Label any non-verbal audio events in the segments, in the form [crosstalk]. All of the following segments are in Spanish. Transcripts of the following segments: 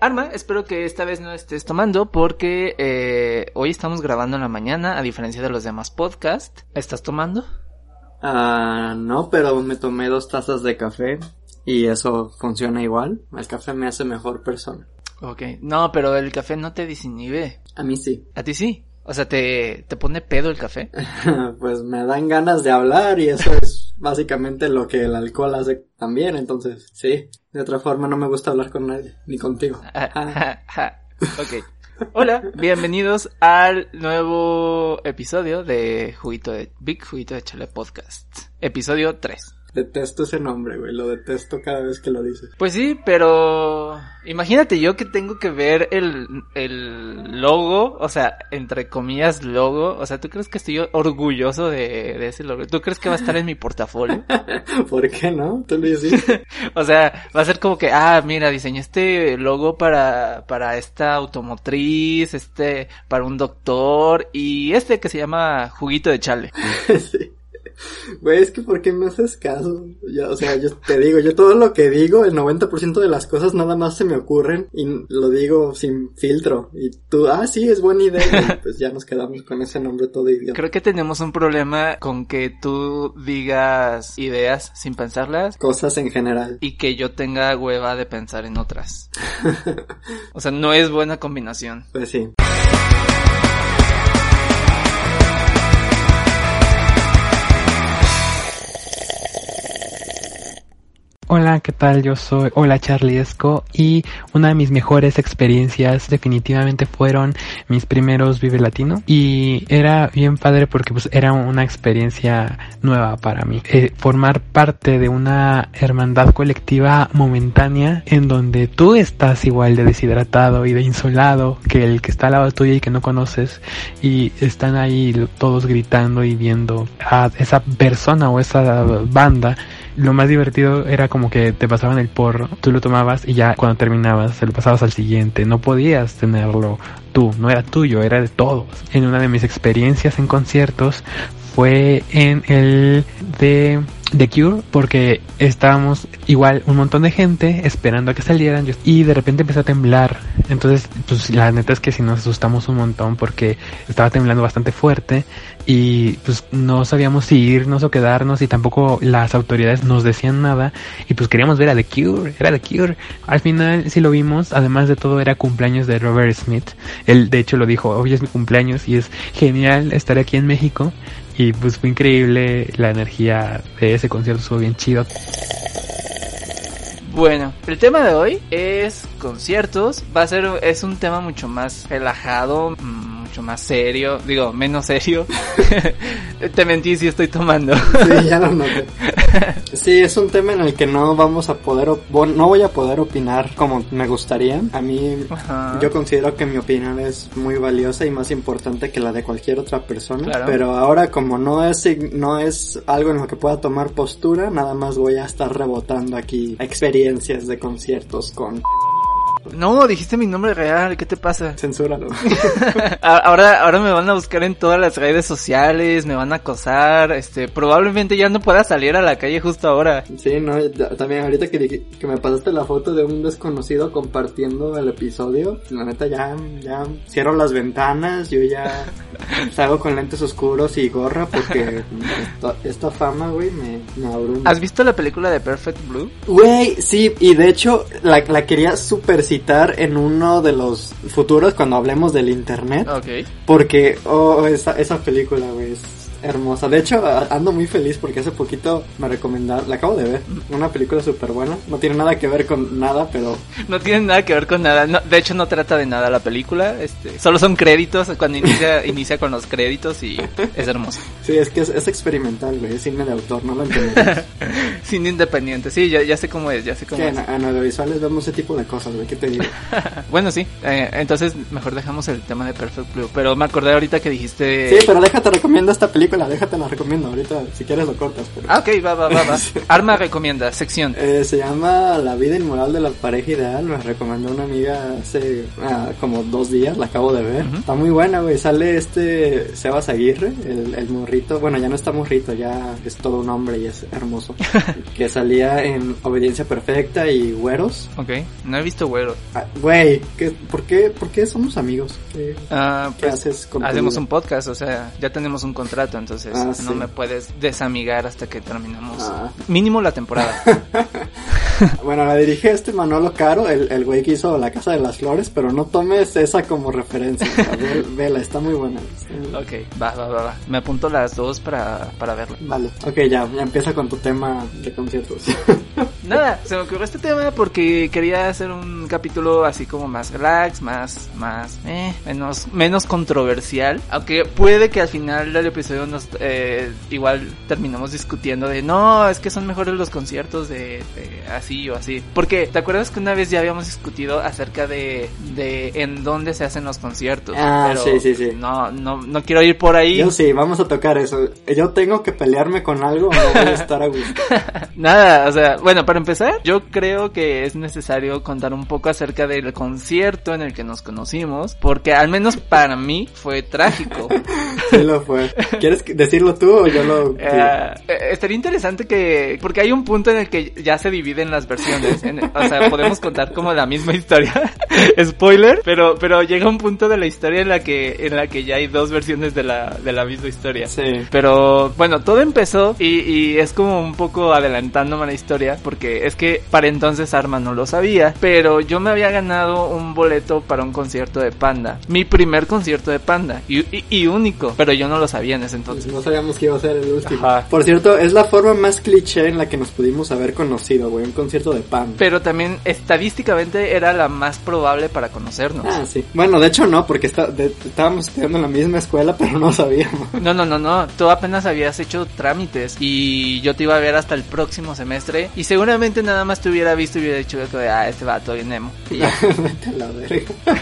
Arma, espero que esta vez no estés tomando porque eh, hoy estamos grabando en la mañana a diferencia de los demás podcasts. ¿Estás tomando? Ah, no, pero me tomé dos tazas de café y eso funciona igual. El café me hace mejor persona. Ok, no, pero el café no te desinhibe. A mí sí. ¿A ti sí? O sea, ¿te, te pone pedo el café? [laughs] pues me dan ganas de hablar y eso es básicamente lo que el alcohol hace también, entonces sí. De otra forma no me gusta hablar con nadie, ni contigo. [laughs] ok. Hola, bienvenidos al nuevo episodio de Juguito de Big Juguito de Chale Podcast. Episodio 3. Detesto ese nombre, güey. Lo detesto cada vez que lo dices. Pues sí, pero imagínate yo que tengo que ver el, el logo, o sea, entre comillas logo. O sea, ¿tú crees que estoy orgulloso de, de ese logo? ¿Tú crees que va a estar en mi portafolio? [laughs] ¿Por qué no? ¿Tú lo dices? [laughs] o sea, va a ser como que, ah, mira, diseñé este logo para, para esta automotriz, este, para un doctor y este que se llama Juguito de Chale. [laughs] sí. Güey, es que ¿por qué me haces caso? Ya, o sea, yo te digo, yo todo lo que digo, el 90% de las cosas nada más se me ocurren y lo digo sin filtro. Y tú, ah, sí, es buena idea. Y [laughs] pues ya nos quedamos con ese nombre todo idiota. Creo que tenemos un problema con que tú digas ideas sin pensarlas. Cosas en general. Y que yo tenga hueva de pensar en otras. [laughs] o sea, no es buena combinación. Pues sí. Hola, ¿qué tal? Yo soy Hola Charlie Esco y una de mis mejores experiencias definitivamente fueron mis primeros Vive Latino y era bien padre porque pues era una experiencia nueva para mí. Eh, formar parte de una hermandad colectiva momentánea en donde tú estás igual de deshidratado y de insolado que el que está al lado tuyo y que no conoces y están ahí todos gritando y viendo a esa persona o esa banda lo más divertido era como que te pasaban el porro, tú lo tomabas y ya cuando terminabas se lo pasabas al siguiente, no podías tenerlo tú, no era tuyo, era de todos. En una de mis experiencias en conciertos fue en el de The Cure porque estábamos igual un montón de gente esperando a que salieran y de repente empezó a temblar. Entonces, pues la neta es que si nos asustamos un montón porque estaba temblando bastante fuerte y pues no sabíamos si irnos o quedarnos y tampoco las autoridades nos decían nada y pues queríamos ver a The Cure, era The Cure. Al final sí lo vimos, además de todo era cumpleaños de Robert Smith. Él de hecho lo dijo, hoy es mi cumpleaños y es genial estar aquí en México y pues fue increíble la energía de ese concierto, estuvo bien chido. Bueno, el tema de hoy es conciertos. Va a ser, es un tema mucho más relajado, mucho más serio. Digo, menos serio. [laughs] Te mentí si estoy tomando. sí, ya lo noté. [laughs] Sí, es un tema en el que no vamos a poder, no voy a poder opinar como me gustaría. A mí, Ajá. yo considero que mi opinión es muy valiosa y más importante que la de cualquier otra persona. Claro. Pero ahora como no es, no es algo en lo que pueda tomar postura, nada más voy a estar rebotando aquí experiencias de conciertos con no, dijiste mi nombre real, ¿qué te pasa? Censúralo. [laughs] ahora, ahora me van a buscar en todas las redes sociales, me van a acosar, este, probablemente ya no pueda salir a la calle justo ahora. Sí, no, también ahorita que, que me pasaste la foto de un desconocido compartiendo el episodio, la neta ya, ya cierro las ventanas, yo ya [laughs] salgo con lentes oscuros y gorra porque esta, esta fama, güey, me, me abruma. ¿Has visto la película de Perfect Blue? Güey, sí, y de hecho la, la quería super citar en uno de los futuros cuando hablemos del internet. Ok. Porque, oh, esa, esa película, güey, es, hermosa. De hecho, ando muy feliz porque hace poquito me recomendaron, la acabo de ver, una película súper buena. No tiene nada que ver con nada, pero No tiene nada que ver con nada. No, de hecho, no trata de nada la película. Este, solo son créditos. Cuando inicia, [laughs] inicia con los créditos y es hermoso. sí, es que es, es experimental, güey. Es cine de autor, no lo entendemos. [laughs] Cine independiente. Sí, ya, ya sé cómo es. Ya sé cómo que es. en, en audiovisuales vemos ese tipo de cosas, güey. ¿Qué te digo? [laughs] Bueno, sí. eh, entonces, mejor dejamos el tema de Perfect Blue. Pero me acordé ahorita que dijiste. Sí, pero déjate recomiendo esta película, déjate la recomiendo. Ahorita, si quieres, lo cortas. Pero... Ah, ok, va, va, va, va. [laughs] Arma recomienda, sección. Eh, se llama La vida inmoral de la pareja ideal. Me recomendó una amiga hace ah, como dos días, la acabo de ver. Ujú. Está muy buena, güey. Sale este Sebas Aguirre, el, el morrito. Bueno, ya no está morrito, ya es todo un hombre y es hermoso. [laughs] que salía en Obediencia Perfecta y Güeros. Ok, no he visto güero. Ah, Güey, ¿qué- por, qué, ¿por qué somos amigos? ¿Qué, Ah, qué pues, haces con Hacemos un podcast, o sea, ya tenemos un contrato, entonces Ah, no sí. me puedes desamigar hasta que terminemos. Ah. Mínimo la temporada. [laughs] Bueno, la dirige este Manolo Caro, el, el güey que hizo La Casa de las Flores, pero no tomes esa como referencia. o sea, ve- [laughs] vela, está muy buena. está ok, va, va, va, va. Me apunto las dos para, para verla. Vale, ok, ya, ya empieza con tu tema de conciertos. [laughs] Nada, se me ocurrió este tema porque quería hacer un capítulo así como más relax, más, más, eh, menos, menos controversial. Aunque puede que al final del episodio nos, eh, igual terminemos discutiendo de no, es que son mejores los conciertos de, de así o así. Porque, ¿te acuerdas que una vez ya habíamos discutido acerca de, de en dónde se hacen los conciertos? Ah, Pero sí, sí, sí. No, no, no quiero ir por ahí. Yo sí, vamos a tocar eso. Yo tengo que pelearme con algo o no voy a estar a gusto. [laughs] Nada, o sea, bueno, para empezar, yo creo que es necesario contar un poco acerca del concierto en el que nos conocimos, porque al menos para mí fue trágico. [laughs] Sí lo fue. ¿Quieres decirlo tú o yo lo? Eh, eh, estaría interesante que, porque hay un punto en el que ya se dividen las versiones, en- o sea, podemos contar como la misma historia, [laughs] spoiler, pero, pero llega un punto de la historia en la que, en la que ya hay dos versiones de la, de la misma historia. Sí. Pero bueno, todo empezó y, y es como un poco adelantándome a la historia porque es que para entonces Arma no lo sabía, pero yo me había ganado un boleto para un concierto de Panda, mi primer concierto de Panda y, y- y único, pero yo no lo sabía en ese entonces. No sabíamos que iba a ser el último. Ajá. Por cierto, es la forma más cliché en la que nos pudimos haber conocido, güey. Un concierto de pan. Pero también estadísticamente era la más probable para conocernos. Ah, sí. Bueno, de hecho no, porque está, de- estábamos estudiando en la misma escuela, [laughs] pero no sabíamos. No, no, no, no. Tú apenas habías hecho trámites y yo te iba a ver hasta el próximo semestre y seguramente nada más te hubiera visto y hubiera dicho que, ah, este vato bien emo. [laughs] Y ya. [laughs]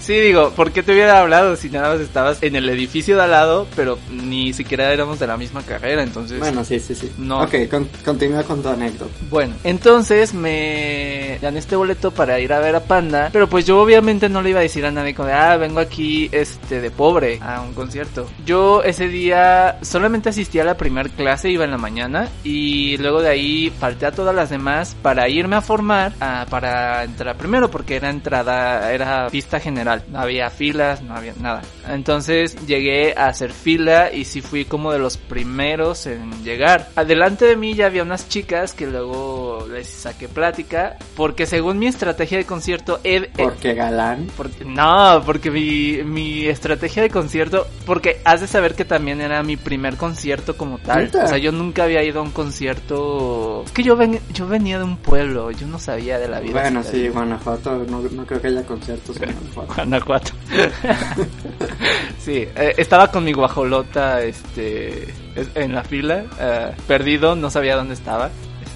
Sí, digo, ¿por qué te hubiera hablado si nada más estabas en el edificio de al lado, pero ni siquiera éramos de la misma carrera? Entonces, Bueno, sí, sí, sí. No. Ok, con- continúa con tu anécdota. Bueno, entonces me gané este boleto para ir a ver a Panda, pero pues yo obviamente no le iba a decir a nadie como de, ah, vengo aquí este de pobre a un concierto. Yo ese día solamente asistí a la primer clase, iba en la mañana y luego de ahí falté a todas las demás para irme a formar ah, para entrar primero porque era entrada, era pista general, no había filas, no había nada. Entonces llegué a hacer fila y sí fui como de los primeros en llegar. Adelante de mí ya había unas chicas que luego les saqué plática porque según mi estrategia de concierto he- he- Porque galán. porque, no, porque mi, mi estrategia de concierto, porque has de saber que también era mi primer concierto como tal. ¿Neta? O sea, yo nunca había ido a un concierto. Es que yo, ven- yo venía de un pueblo, yo no sabía de la vida. Bueno, sí, citadina. Guanajuato, no, no creo que haya conciertos en Guanajuato. [laughs] Guanajuato. [laughs] sí, eh, estaba con mi guajolota este, es- en la fila, eh, perdido, no sabía dónde estaba.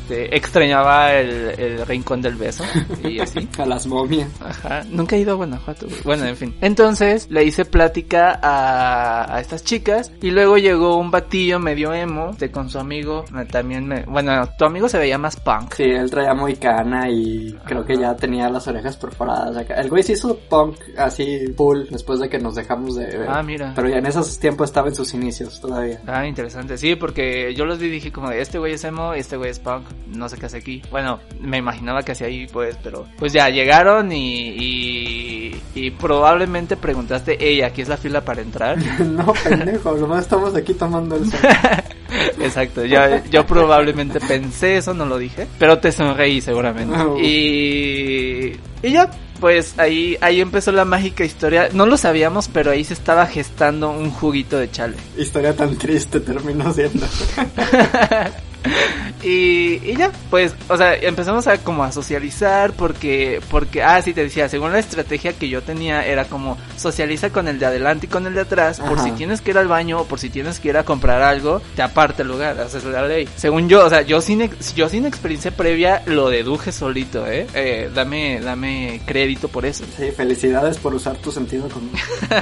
Este, extrañaba el, el rincón del beso y [laughs] así. A las momias. Ajá, nunca he ido a Guanajuato. Bueno, en fin. Entonces le hice plática a, a estas chicas y luego llegó un batillo medio emo de con su amigo. eh, También me, bueno, tu amigo se veía más punk. Sí, él traía muy cana y creo que ya tenía las orejas perforadas acá. El güey se hizo punk así full después de que nos dejamos de ver. Ah, mira. Pero ya en esos tiempos estaba en sus inicios todavía. Ah, interesante. Sí, porque yo los vi y dije como de este güey es emo y este güey es punk. No sé qué hace aquí. Bueno, me imaginaba que hacía ahí pues, pero pues ya llegaron y, y, y probablemente preguntaste, ey, aquí es la fila para entrar. [laughs] no, pendejo, nomás estamos aquí tomando el sol. [laughs] Exacto, yo, yo probablemente pensé eso, no lo dije, pero te sonreí seguramente. Oh. Y, y ya, pues ahí, ahí empezó la mágica historia. No lo sabíamos, pero ahí se estaba gestando un juguito de chale. Historia tan triste terminó siendo. [laughs] y, y ya, pues, o sea, empezamos a como a socializar porque, porque, ah, sí te decía, según la estrategia que yo tenía era como socializa con el de adelante y con el de atrás, por si tienes que ir al baño o por si tienes que ir a comprar algo, te aparte el lugar, haces la ley. Según yo, o sea, yo sin, yo sin experiencia previa lo deduje solito, ¿eh? eh dame, dame crédito por eso. Sí, felicidades por usar tu sentido común. [laughs]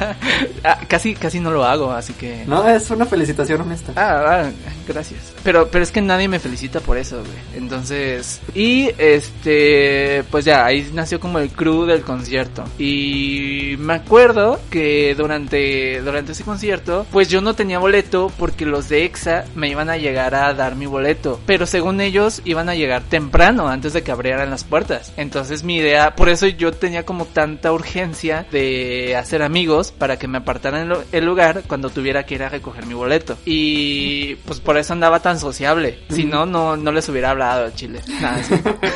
Ah, casi, casi no lo hago, así que... No, es una felicitación honesta. Ah, ah, gracias. Pero, pero es que nadie me felicita por eso, güey. Entonces, y este, pues ya, ahí nació como el crew del concierto. Y me acuerdo que durante, durante ese concierto, pues yo no tenía boleto porque los de EXA me iban a llegar a dar mi boleto. Pero según ellos, iban a llegar temprano, antes de que abrieran las puertas. Entonces mi idea, por eso yo tenía como tanta urgencia de hacer amigos para que me apartaran el, lu- el lugar cuando tuviera que ir a recoger mi boleto. Y pues por eso andaba tan sociable. Si no, no, no les hubiera hablado al chile. Nada, sí.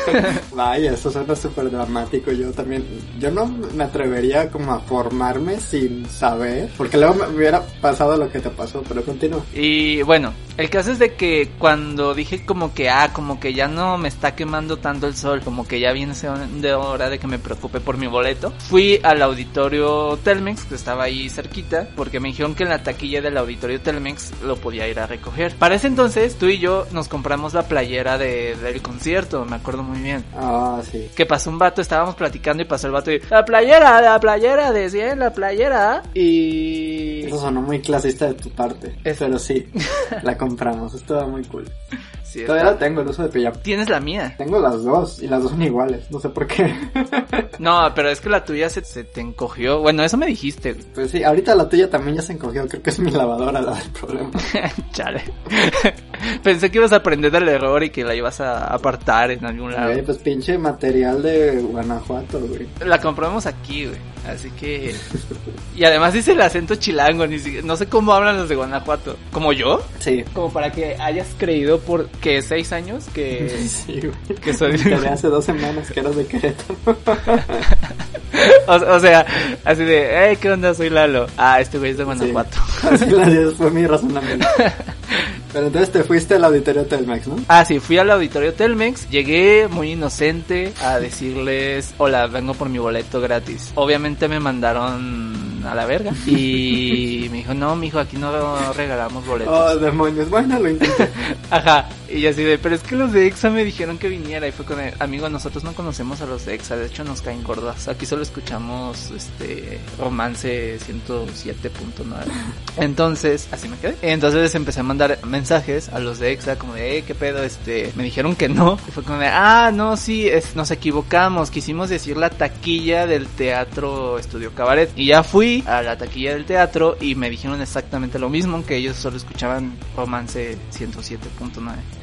[laughs] Vaya, eso suena súper dramático. Yo también, yo no me atrevería como a formarme sin saber, porque luego me hubiera pasado lo que te pasó, pero continúa. Y bueno, el caso es de que cuando dije como que, ah, como que ya no me está quemando tanto el sol, como que ya viene de hora de que me preocupe por mi boleto, fui al auditorio Telmex, que estaba ahí cerquita, porque me dijeron que en la taquilla del auditorio Telmex lo podía ir a recoger. Para ese entonces, tú y yo nos compramos la playera de, del concierto, me acuerdo muy bien. Ah, sí. Que pasó un vato, estábamos platicando y pasó el vato y, la playera, la playera, decía la playera. Y... Eso sonó muy clasista de tu parte. Es- Pero sí, [laughs] la compramos. Estuvo muy cool. Sí, Todavía está- tengo el uso de pijama. Tienes la mía. Tengo las dos y las dos son iguales. No sé por qué. [laughs] No, pero es que la tuya se, se te encogió. Bueno, eso me dijiste. pues sí, ahorita la tuya también ya se encogió. Creo que es mi lavadora la del problema. [laughs] Chale. [laughs] Pensé que ibas a aprender del error y que la ibas a apartar en algún lado. Güey, pues pinche material de Guanajuato, güey. La compramos aquí, güey. Así que... [laughs] Y además dice el acento chilango. Ni si- No sé cómo hablan los de Guanajuato. ¿Como yo? Sí. Como para que hayas creído por... que ¿Seis años? Que... [laughs] Sí, güey. Que soy... Hace dos semanas que eras de Querétaro. o, o sea, así de... Hey, ¿qué onda? Soy Lalo. Ah, este güey es de Guanajuato. Sí. Así la- fue mi razonamiento. Pero entonces te fuiste al auditorio Telmex, ¿no? Ah, sí, fui al auditorio Telmex, llegué muy inocente a decirles, hola, vengo por mi boleto gratis. Obviamente me mandaron a la verga y me dijo, no, mijo, aquí no regalamos boletos. Oh, demonios. Bueno, lo [laughs] intenté. Ajá, y yo así de, pero es que los de EXA me dijeron que viniera y fue con el, amigo, nosotros no conocemos a los de EXA, de hecho nos caen gordas. Aquí solo escuchamos este romance 107.9. Entonces, así me quedé. Entonces empecé a mandar mensajes a los de EXA como de, eh, qué pedo, este, me dijeron que no. Y fue como de, ah, no, sí, es, nos equivocamos, quisimos decir la taquilla del teatro Estudio Cabaret. Y ya fui a la taquilla del teatro y me dijeron exactamente lo mismo, que ellos solo escuchaban romance 107.9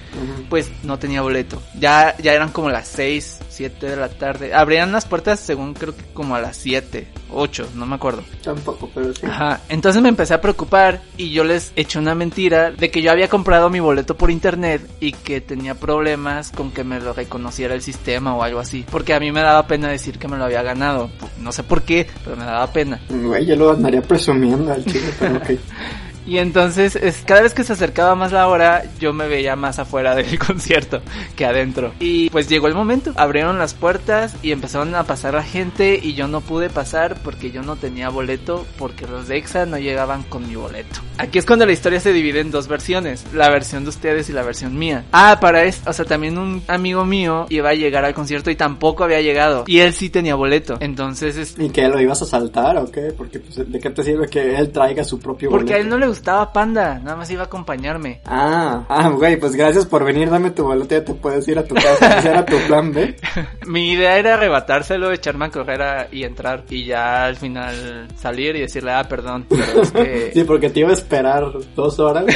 Pues no tenía boleto. Ya, ya eran como las 6, 7 de la tarde. Abrían las puertas según creo que como a las 7, 8, no me acuerdo. Tampoco, pero sí. Ajá, entonces me empecé a preocupar y yo les eché una mentira de que yo había comprado mi boleto por internet y que tenía problemas con que me lo reconociera el sistema o algo así. Porque a mí me daba pena decir que me lo había ganado. No sé por qué, pero me daba pena. Güey, yo lo andaría presumiendo al chile, pero ok. [laughs] Y entonces, es, cada vez que se acercaba más la hora, yo me veía más afuera [laughs] del concierto que adentro. Y pues llegó el momento. Abrieron las puertas y empezaron a pasar la gente y yo no pude pasar porque yo no tenía boleto porque los de EXA no llegaban con mi boleto. Aquí es cuando la historia se divide en dos versiones, la versión de ustedes y la versión mía. Ah, para esto, o sea, también un amigo mío iba a llegar al concierto y tampoco había llegado. Y él sí tenía boleto. Entonces, es... ¿Y qué? ¿Lo ibas a saltar o qué? Porque, pues, ¿de qué te sirve que él traiga su propio Porque a él boleto? no le gustaba Panda, nada más iba a acompañarme. Ah, ah, güey, pues gracias por venir, dame tu boleto, ya te puedes ir a tu casa. Ese era tu plan B. [laughs] Mi idea era arrebatárselo, echarme a correr a- y entrar y ya al final salir y decirle, ah, perdón, pero es [laughs] que... Sí, porque te iba a esperar dos horas. [laughs]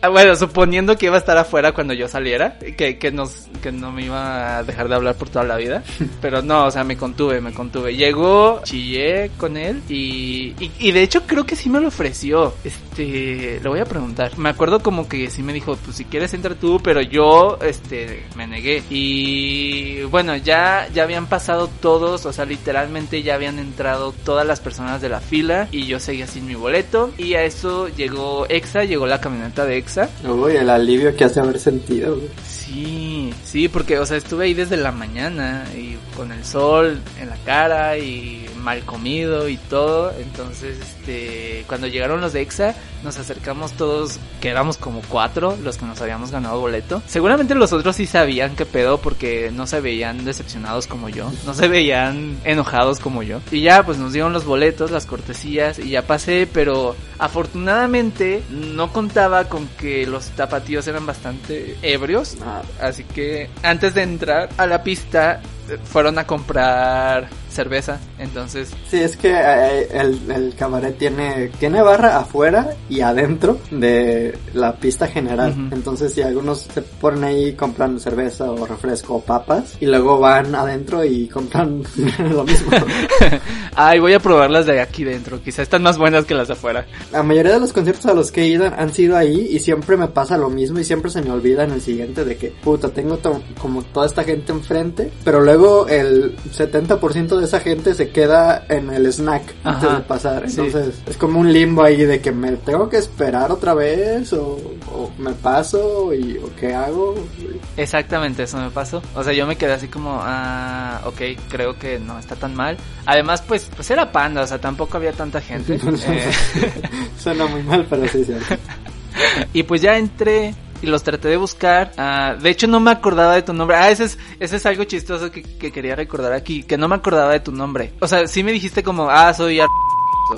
Ah, bueno, suponiendo que iba a estar afuera cuando yo saliera, que, que, nos, que no me iba a dejar de hablar por toda la vida, pero no, o sea, me contuve, me contuve. Llegó, chillé con él y, y, y de hecho creo que sí me lo ofreció. Este, eh, le voy a preguntar. Me acuerdo como que sí me dijo, pues si quieres entra tú, pero yo, este, me negué. Y bueno, ya, ya habían pasado todos, o sea, literalmente ya habían entrado todas las personas de la fila y yo seguía sin mi boleto. Y a eso llegó Exa, llegó la camioneta de Exa. Uy, el alivio que hace haber sentido, güey. Sí, sí, porque, o sea, estuve ahí desde la mañana y con el sol en la cara y mal comido y todo. Entonces, este, cuando llegaron los de EXA, nos acercamos todos, que éramos como cuatro los que nos habíamos ganado boleto. Seguramente los otros sí sabían qué pedo porque no se veían decepcionados como yo, no se veían enojados como yo. Y ya, pues nos dieron los boletos, las cortesías y ya pasé, pero afortunadamente no contaba con que los tapatíos eran bastante ebrios. Ah, Así que antes de entrar a la pista fueron a comprar cerveza. Entonces, Sí, es que eh, el, el cabaret tiene, tiene barra afuera y adentro de la pista general. Ujú. Entonces, si algunos se ponen ahí compran cerveza o refresco o papas y luego van adentro y compran [laughs] lo mismo. [laughs] ay, voy a probarlas de aquí dentro. Quizá están más buenas que las de afuera. La mayoría de los conciertos a los que he ido han sido ahí y siempre me pasa lo mismo y siempre se me olvida en el siguiente de que, puta, tengo to- como toda esta gente enfrente, pero luego el 70% de esa gente se queda en el snack antes Ajá, de pasar. sí. Entonces es como un limbo ahí de que me tengo que esperar otra vez o, o me paso y o qué hago. Exactamente, eso me pasó. O sea, yo me quedé así como, ah, ok, creo que no está tan mal. Además, pues, pues era panda, o sea, tampoco había tanta gente. [laughs] Eh, [laughs] Suena muy mal, pero sí, sí. [laughs] y pues ya entré y los traté de buscar. Ah, de hecho, no me acordaba de tu nombre. Ah, ese es, ese es algo chistoso que, que quería recordar aquí, que no me acordaba de tu nombre. O sea, sí me dijiste como, ah, soy... Ar-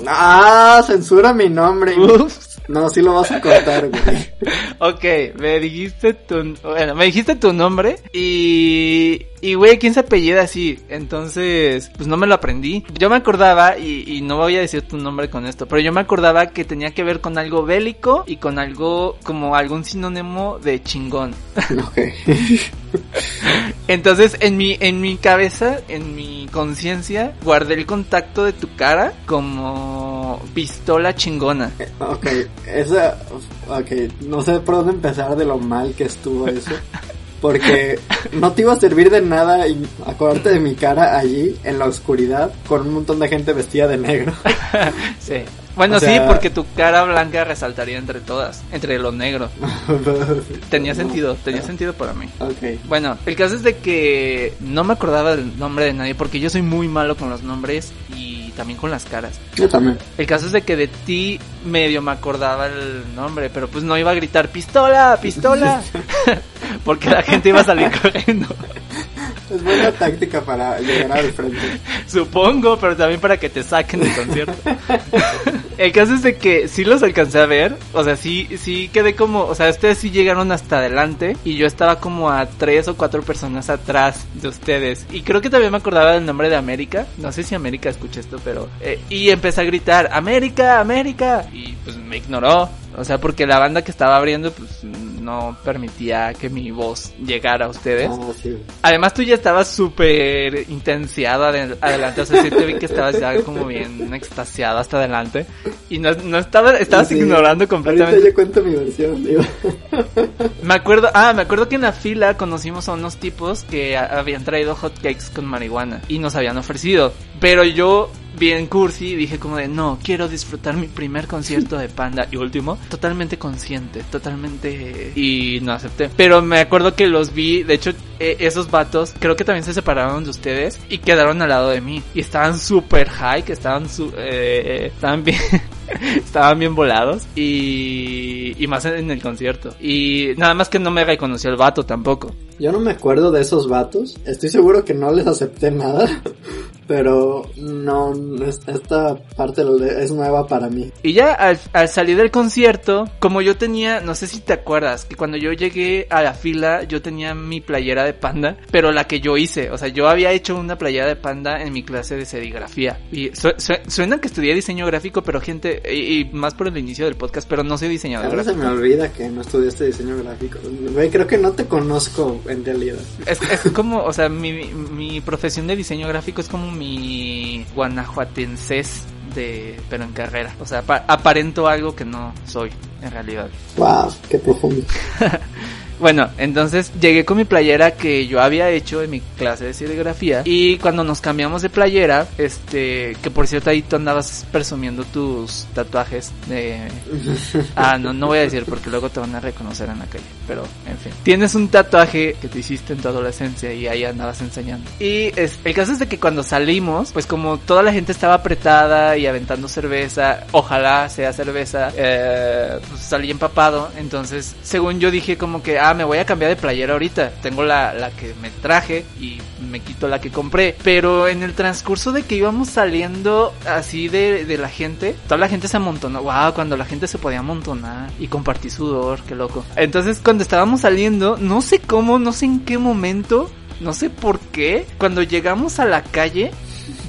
Ah, censura mi nombre. Ups. No, sí lo vas a cortar, güey. [laughs] Ok, me dijiste tu, bueno, me dijiste tu nombre y, y güey, ¿quién se apellida así? Entonces, pues no me lo aprendí. Yo me acordaba, y, y no voy a decir tu nombre con esto, pero yo me acordaba que tenía que ver con algo bélico y con algo, como algún sinónimo de chingón. [laughs] Ok. [laughs] Entonces, en mi, en mi cabeza, en mi conciencia, guardé el contacto de tu cara como pistola chingona. Ok, esa, ok, no sé por dónde empezar de lo mal que estuvo eso. Porque no te iba a servir de nada y acordarte de mi cara allí en la oscuridad con un montón de gente vestida de negro. [laughs] Sí. Bueno, O sea- sí, porque tu cara blanca resaltaría entre todas, entre lo negro. [laughs] Tenía sentido, tenía sentido para mí. Ok. Bueno, el caso es de que no me acordaba del nombre de nadie porque yo soy muy malo con los nombres y también con las caras. Yo también. El caso es de que de ti medio me acordaba el nombre, pero pues no iba a gritar pistola, pistola, [laughs] [laughs] porque la gente iba a salir corriendo. [laughs] Es buena táctica para llegar al frente. Supongo, pero también para que te saquen del concierto. [laughs] El caso es de que sí los alcancé a ver, o sea, sí, sí quedé como, o sea, ustedes sí llegaron hasta adelante y yo estaba como a tres o cuatro personas atrás de ustedes. Y creo que también me acordaba del nombre de América, no sé si América escucha esto, pero... eh, y empecé a gritar, América, América, y pues me ignoró, o sea, porque la banda que estaba abriendo pues no permitía que mi voz llegara a ustedes. Ah, sí. Además tú ya estabas súper intensiado ade- adelante, o sea, sí te vi que estabas ya como bien extasiado hasta adelante y no, no estaba, estabas Sí. ignorando Ahorita completamente. yo cuento mi versión, digo. [laughs] Me acuerdo, ah, me acuerdo que en la fila conocimos a unos tipos que habían traído hot cakes con marihuana y nos habían ofrecido, pero yo bien cursi dije como de no, quiero disfrutar mi primer concierto de Panda y último, totalmente consciente, totalmente y no acepté. Pero me acuerdo que los vi, de hecho eh, esos vatos creo que también se separaron de ustedes y quedaron al lado de mí y estaban súper high, que estaban su eh, estaban bien [laughs] [laughs] estaban bien volados y, y más en el concierto. Y nada más que no me reconoció el vato tampoco. Yo no me acuerdo de esos vatos. Estoy seguro que no les acepté nada. [laughs] Pero no, no es- esta parte es nueva para mí. Y ya al, al salir del concierto, como yo tenía, no sé si te acuerdas, que cuando yo llegué a la fila yo tenía mi playera de panda, pero la que yo hice, o sea, yo había hecho una playera de panda en mi clase de serigrafía. Y su- su- suena que estudié diseño gráfico, pero gente, y, y más por el inicio del podcast, pero no soy diseñador veces se me olvida que no estudiaste diseño gráfico. Creo que no te conozco en realidad. Es, es como, o sea, mi, mi profesión de diseño gráfico es como mi guanajuatenses de pero en carrera. O sea, apa- aparento algo que no soy en realidad. Wow, qué profundo. [laughs] Bueno, entonces llegué con mi playera que yo había hecho en mi clase de serigrafía y cuando nos cambiamos de playera, este, que por cierto ahí tú andabas presumiendo tus tatuajes de... [laughs] Ah, no, no voy a decir porque luego te van a reconocer en la calle, pero en fin. Tienes un tatuaje que te hiciste en tu adolescencia y ahí andabas enseñando. Y es, el caso es de que cuando salimos, pues como toda la gente estaba apretada y aventando cerveza, ojalá sea cerveza, eh, pues salí empapado, entonces según yo dije como que, ah, me voy a cambiar de playera ahorita, tengo la, la que me traje y me quito la que compré, pero en el transcurso de que íbamos saliendo así de, de la gente, toda la gente se amontonó, wow, cuando la gente se podía amontonar y compartir sudor, qué loco. Entonces cuando estábamos saliendo, no sé cómo, no sé en qué momento, no sé por qué, cuando llegamos a la calle,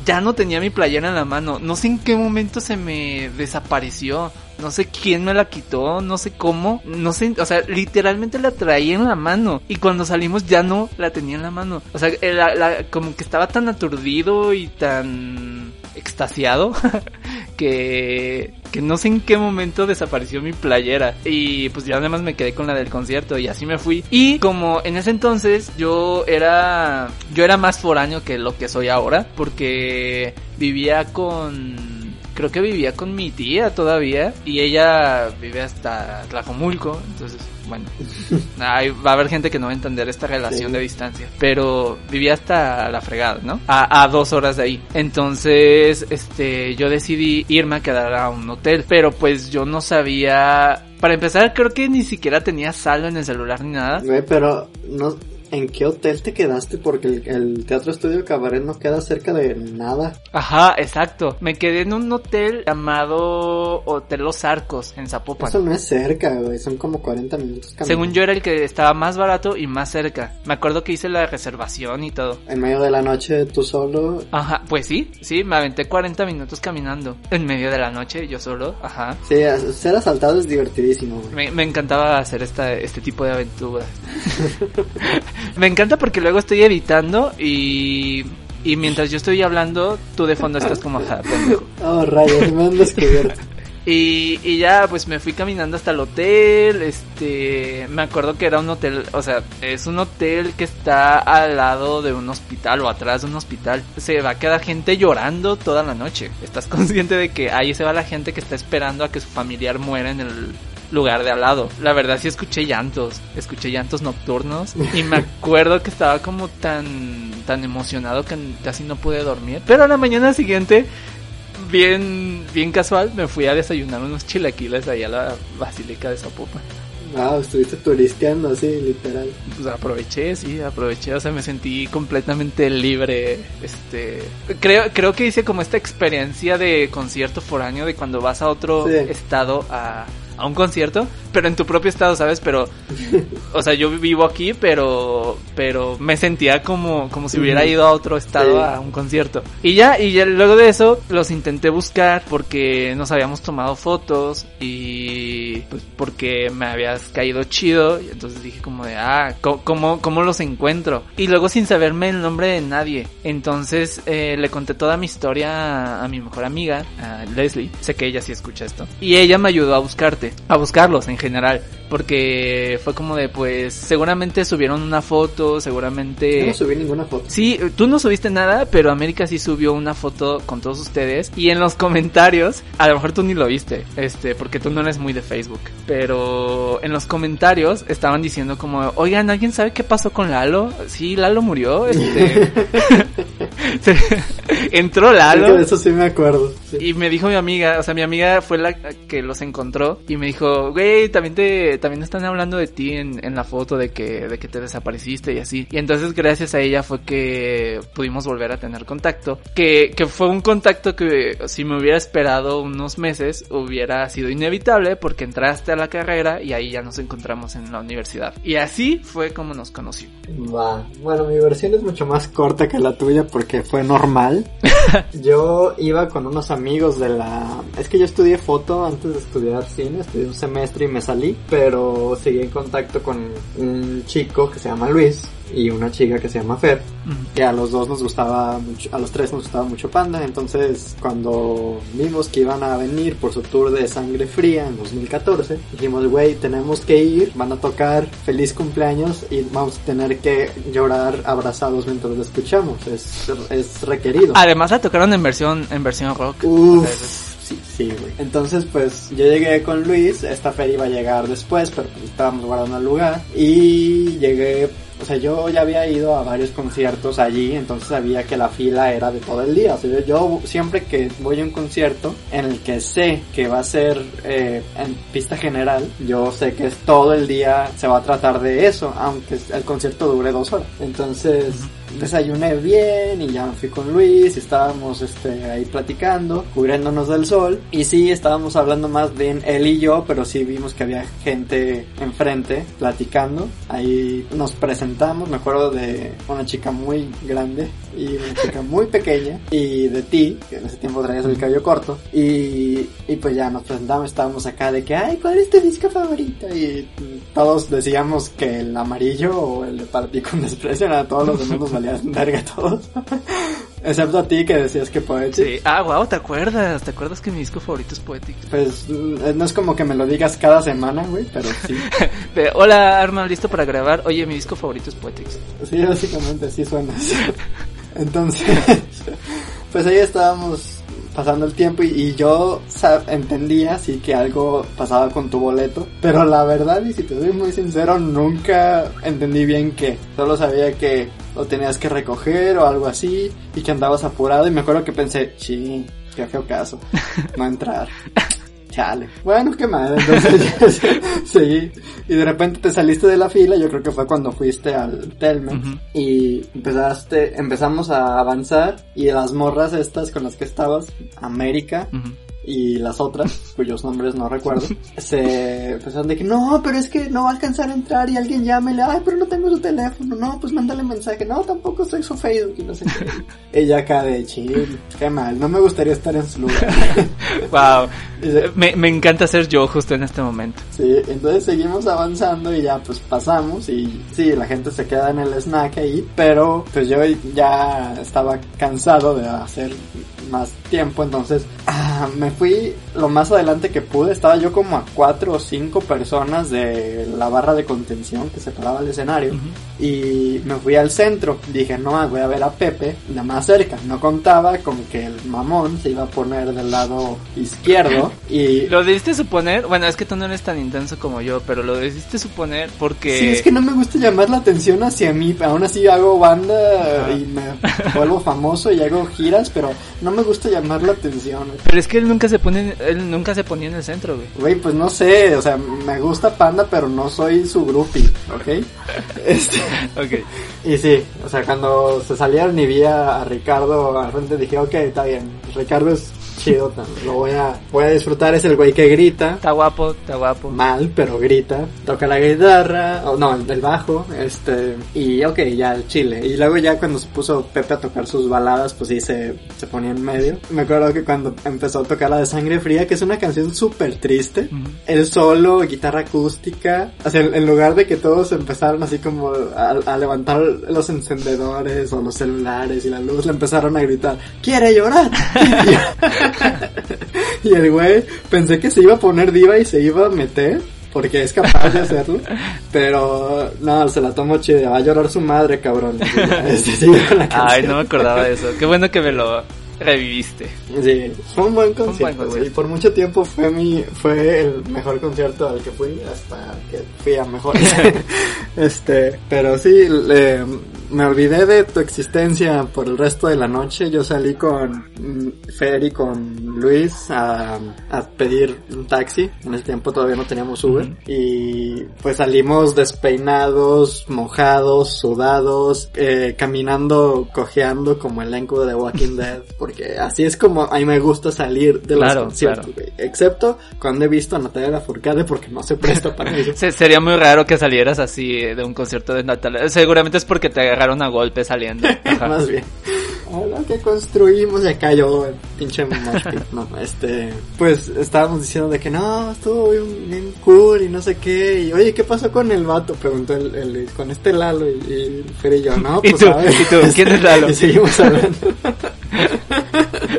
ya no tenía mi playera en la mano. No sé en qué momento se me desapareció. No sé quién me la quitó, no sé cómo, no sé, o sea, literalmente la traía en la mano y cuando salimos ya no la tenía en la mano. O sea, eh, la- la- como que estaba tan aturdido y tan extasiado [laughs] que, que no sé en qué momento desapareció mi playera y pues ya además me quedé con la del concierto y así me fui. Y como en ese entonces yo era yo era más foráneo que lo que soy ahora porque vivía con creo que vivía con mi tía todavía y ella vive hasta Tlajomulco, entonces bueno, [laughs] ahí va a haber gente que no va a entender esta relación Sí. de distancia, pero vivía hasta la fregada, ¿no? A, a dos horas de ahí. Entonces, este, yo decidí irme a quedar a un hotel, pero pues yo no sabía, para empezar creo que ni siquiera tenía saldo en el celular ni nada. Pero no, ¿en qué hotel te quedaste? Porque el, el Teatro Estudio Cabaret no queda cerca de nada. Ajá, exacto. Me quedé en un hotel llamado Hotel Los Arcos en Zapopan. Eso no es cerca, güey, son como 40 minutos caminando. Según yo era el que estaba más barato y más cerca. Me acuerdo que hice la reservación y todo. En medio de la noche, tú solo. Ajá, pues sí, sí, me aventé 40 minutos caminando. En medio de la noche, yo solo, ajá. Sí, ser asaltado es divertidísimo, güey. Me, me encantaba hacer esta, este tipo de aventuras. [laughs] me encanta porque luego estoy editando y, y mientras yo estoy hablando, tú de fondo estás como, ajá, pendejo. [laughs] Oh, rayos, me han descubierto. Y, y ya, pues me fui caminando hasta el hotel. Este, me acuerdo que era un hotel, o sea, es un hotel que está al lado de un hospital o atrás de un hospital. Se va a quedar gente llorando toda la noche. ¿Estás consciente de que ahí se va la gente que está esperando a que su familiar muera en el lugar de al lado? La verdad sí escuché llantos, escuché llantos nocturnos y me acuerdo que estaba como tan tan emocionado que casi no pude dormir. Pero a la mañana siguiente bien, bien casual, me fui a desayunar unos chilaquiles allá a la Basílica de Zapopan. Wow, estuviste turisteando así, literal. Pues aproveché, sí, aproveché, o sea, me sentí completamente libre, este, creo, creo que hice como esta experiencia de concierto foráneo de cuando vas a otro Sí. estado a, a un concierto, pero en tu propio estado, ¿sabes? Pero, o sea, yo vivo aquí, pero, pero me sentía como, como si hubiera ido a otro estado Sí. a un concierto. Y ya, y ya luego de eso los intenté buscar porque nos habíamos tomado fotos y pues porque me habías caído chido y entonces dije como de, ah, ¿cómo, cómo, cómo los encuentro? Y luego sin saberme el nombre de nadie. Entonces eh, le conté toda mi historia a, a mi mejor amiga, a Leslie. Sé que ella sí escucha esto. Y ella me ayudó a buscarte, a buscarlos en general. Porque fue como de, pues, seguramente subieron una foto, seguramente... Yo no subí ninguna foto. Sí, tú no subiste nada, pero América sí subió una foto con todos ustedes. Y en los comentarios, a lo mejor tú ni lo viste, este, porque tú no eres muy de Facebook. Pero en los comentarios estaban diciendo como, oigan, ¿alguien sabe qué pasó con Lalo? Sí, Lalo murió, este. [laughs] [laughs] Entró Lalo. de eso sí me acuerdo. sí. Y me dijo mi amiga, o sea, mi amiga fue la que los encontró y me dijo, güey, también te, también están hablando de ti en, en la foto de que, de que te desapareciste y así. Y entonces gracias a ella fue que pudimos volver a tener contacto. Que, que fue un contacto que si me hubiera esperado unos meses hubiera sido inevitable porque entraste a la carrera y ahí ya nos encontramos en la universidad. Y así fue como nos conocimos. Va. Bueno, mi versión es mucho más corta que la tuya porque fue normal. [laughs] yo iba con unos amigos de la... Es que yo estudié foto antes de estudiar cine, estudié un semestre y me salí, pero pero seguí en contacto con un chico que se llama Luis y una chica que se llama Fer. Que a los dos nos gustaba mucho, a los tres nos gustaba mucho Panda. Entonces, cuando vimos que iban a venir por su tour de Sangre Fría en 2014, dijimos, güey, tenemos que ir, van a tocar feliz cumpleaños y vamos a tener que llorar abrazados mientras lo escuchamos. Es, es requerido. Además la tocaron en versión, en versión rock. Uf. Sí, sí, güey. Entonces, pues yo llegué con Luis, esta feria iba a llegar después, pero pues, estábamos guardando el lugar. Y llegué o sea, yo ya había ido a varios conciertos allí, entonces sabía que la fila era de todo el día. O sea, yo, siempre que voy a un concierto en el que sé que va a ser eh, en pista general, yo sé que es todo el día se va a tratar de eso, aunque el concierto dure dos horas. Entonces desayuné bien y ya me fui con Luis y estábamos este, ahí platicando, cubriéndonos del sol. Y sí, estábamos hablando más bien él y yo, pero sí vimos que había gente enfrente platicando. Ahí nos presentamos, me acuerdo de una chica muy grande y una chica [laughs] muy pequeña y de ti, que en ese tiempo traías el cabello corto. Y, y pues ya nos presentamos, estábamos acá de que, ay, ¿cuál es tu disco favorito? Y todos decíamos que el amarillo o el de Partí con Desprecio, a todos los demás nos valían verga todos. [laughs] Excepto a ti que decías que Poetic. Sí, ah, wow, ¿te acuerdas? ¿Te acuerdas que mi disco favorito es Poetic? Pues no es como que me lo digas cada semana, güey, pero sí. [laughs] Hola, Arma, ¿listo para grabar? Oye, mi disco favorito es Poetic. Sí, básicamente sí suena. [laughs] Entonces, pues ahí estábamos pasando el tiempo y, yo entendía sí que algo pasaba con tu boleto, pero la verdad y si te soy muy sincero nunca entendí bien qué, solo sabía que lo tenías que recoger o algo así y que andabas apurado y me acuerdo que pensé, sí, qué feo caso, no entrar. [laughs] Chale. Bueno, qué mal. Entonces [laughs] seguí. Y de repente te saliste de la fila, yo creo que fue cuando fuiste al Telmex. Y empezaste, empezamos a avanzar. Y las morras estas con las que estabas, América, y las otras, cuyos nombres no recuerdo, se empezaron de que no, pero es que no va a alcanzar a entrar y alguien llámele, ay, pero no tengo su teléfono, no, pues mándale mensaje, no, tampoco soy su Facebook y no sé qué. Ella acá de chill, qué mal, no me gustaría estar en su lugar. [laughs] wow. me, me encanta ser yo justo en este momento. Sí, entonces seguimos avanzando y ya pues pasamos y sí, la gente se queda en el snack ahí, pero pues yo ya estaba cansado de hacer más tiempo, entonces ah, me fui lo más adelante que pude, estaba yo como a cuatro o cinco personas de la barra de contención que separaba el escenario y me fui al centro, dije no, voy a ver a Pepe de más cerca, no contaba con que el mamón se iba a poner del lado izquierdo y... [laughs] Lo debiste suponer, bueno es que tú no eres tan intenso como yo, pero lo debiste suponer porque... Sí, es que no me gusta llamar la atención hacia mí, aún así hago banda y me [laughs] vuelvo famoso y hago giras, pero no me gusta llamar la atención. Pero es que él nunca se pone, él nunca se ponía en el centro, güey. Güey, pues no sé, o sea, me gusta Panda, pero no soy su groupie, ¿ok? [laughs] Este, [laughs] ok. Y sí, o sea, cuando se salieron y vi a, Ricardo al frente dije, ok, está bien, Ricardo es chido, lo voy a, voy a disfrutar, es el güey que grita. Está guapo, está guapo. Mal, pero grita, toca la guitarra, o no, el bajo, este, y ok, ya el chile. Y luego ya cuando se puso Pepe a tocar sus baladas, pues sí se, se ponía en medio. Me acuerdo que cuando empezó a tocar la de Sangre Fría, que es una canción súper triste, el solo, guitarra acústica, o sea, en lugar de que todos empezaron así como a, a levantar los encendedores o los celulares y la luz, le empezaron a gritar, ¡Quiere llorar! [laughs] [laughs] [laughs] y el güey pensé que se iba a poner diva y se iba a meter. Porque es capaz de hacerlo. Pero no, se la tomó chida. Va a llorar su madre, cabrón. [laughs] Este, Ay, no me acordaba de eso. Qué bueno que me lo reviviste. Sí, fue un buen concierto, Y por mucho tiempo fue mi, fue el mejor concierto al que fui, hasta que fui a mejor. [laughs] este, pero sí, le, me olvidé de tu existencia por el resto de la noche. Yo salí con Fer y con Luis a, a pedir un taxi. En ese tiempo todavía no teníamos Uber. Y pues salimos despeinados, mojados, sudados, eh, caminando, cojeando como elenco de Walking Dead. [laughs] Porque así es como a mí me gusta salir de los conciertos, Excepto cuando he visto a Natalia Furcade porque no se presta para [laughs] eso. Sería muy raro que salieras así de un concierto de Natalia. Seguramente es porque te agarraron a golpe saliendo. [laughs] Más bien. lo que construimos ya cayó el pinche no, este, pues estábamos diciendo de que no, estuvo bien, bien cool y no sé qué, y oye, ¿qué pasó con el vato? Preguntó el, el- con este Lalo y, y Fer y yo, no, [laughs] ¿Y pues tú? ¿Y tú? ¿Quién es [laughs] Lalo? Y seguimos hablando.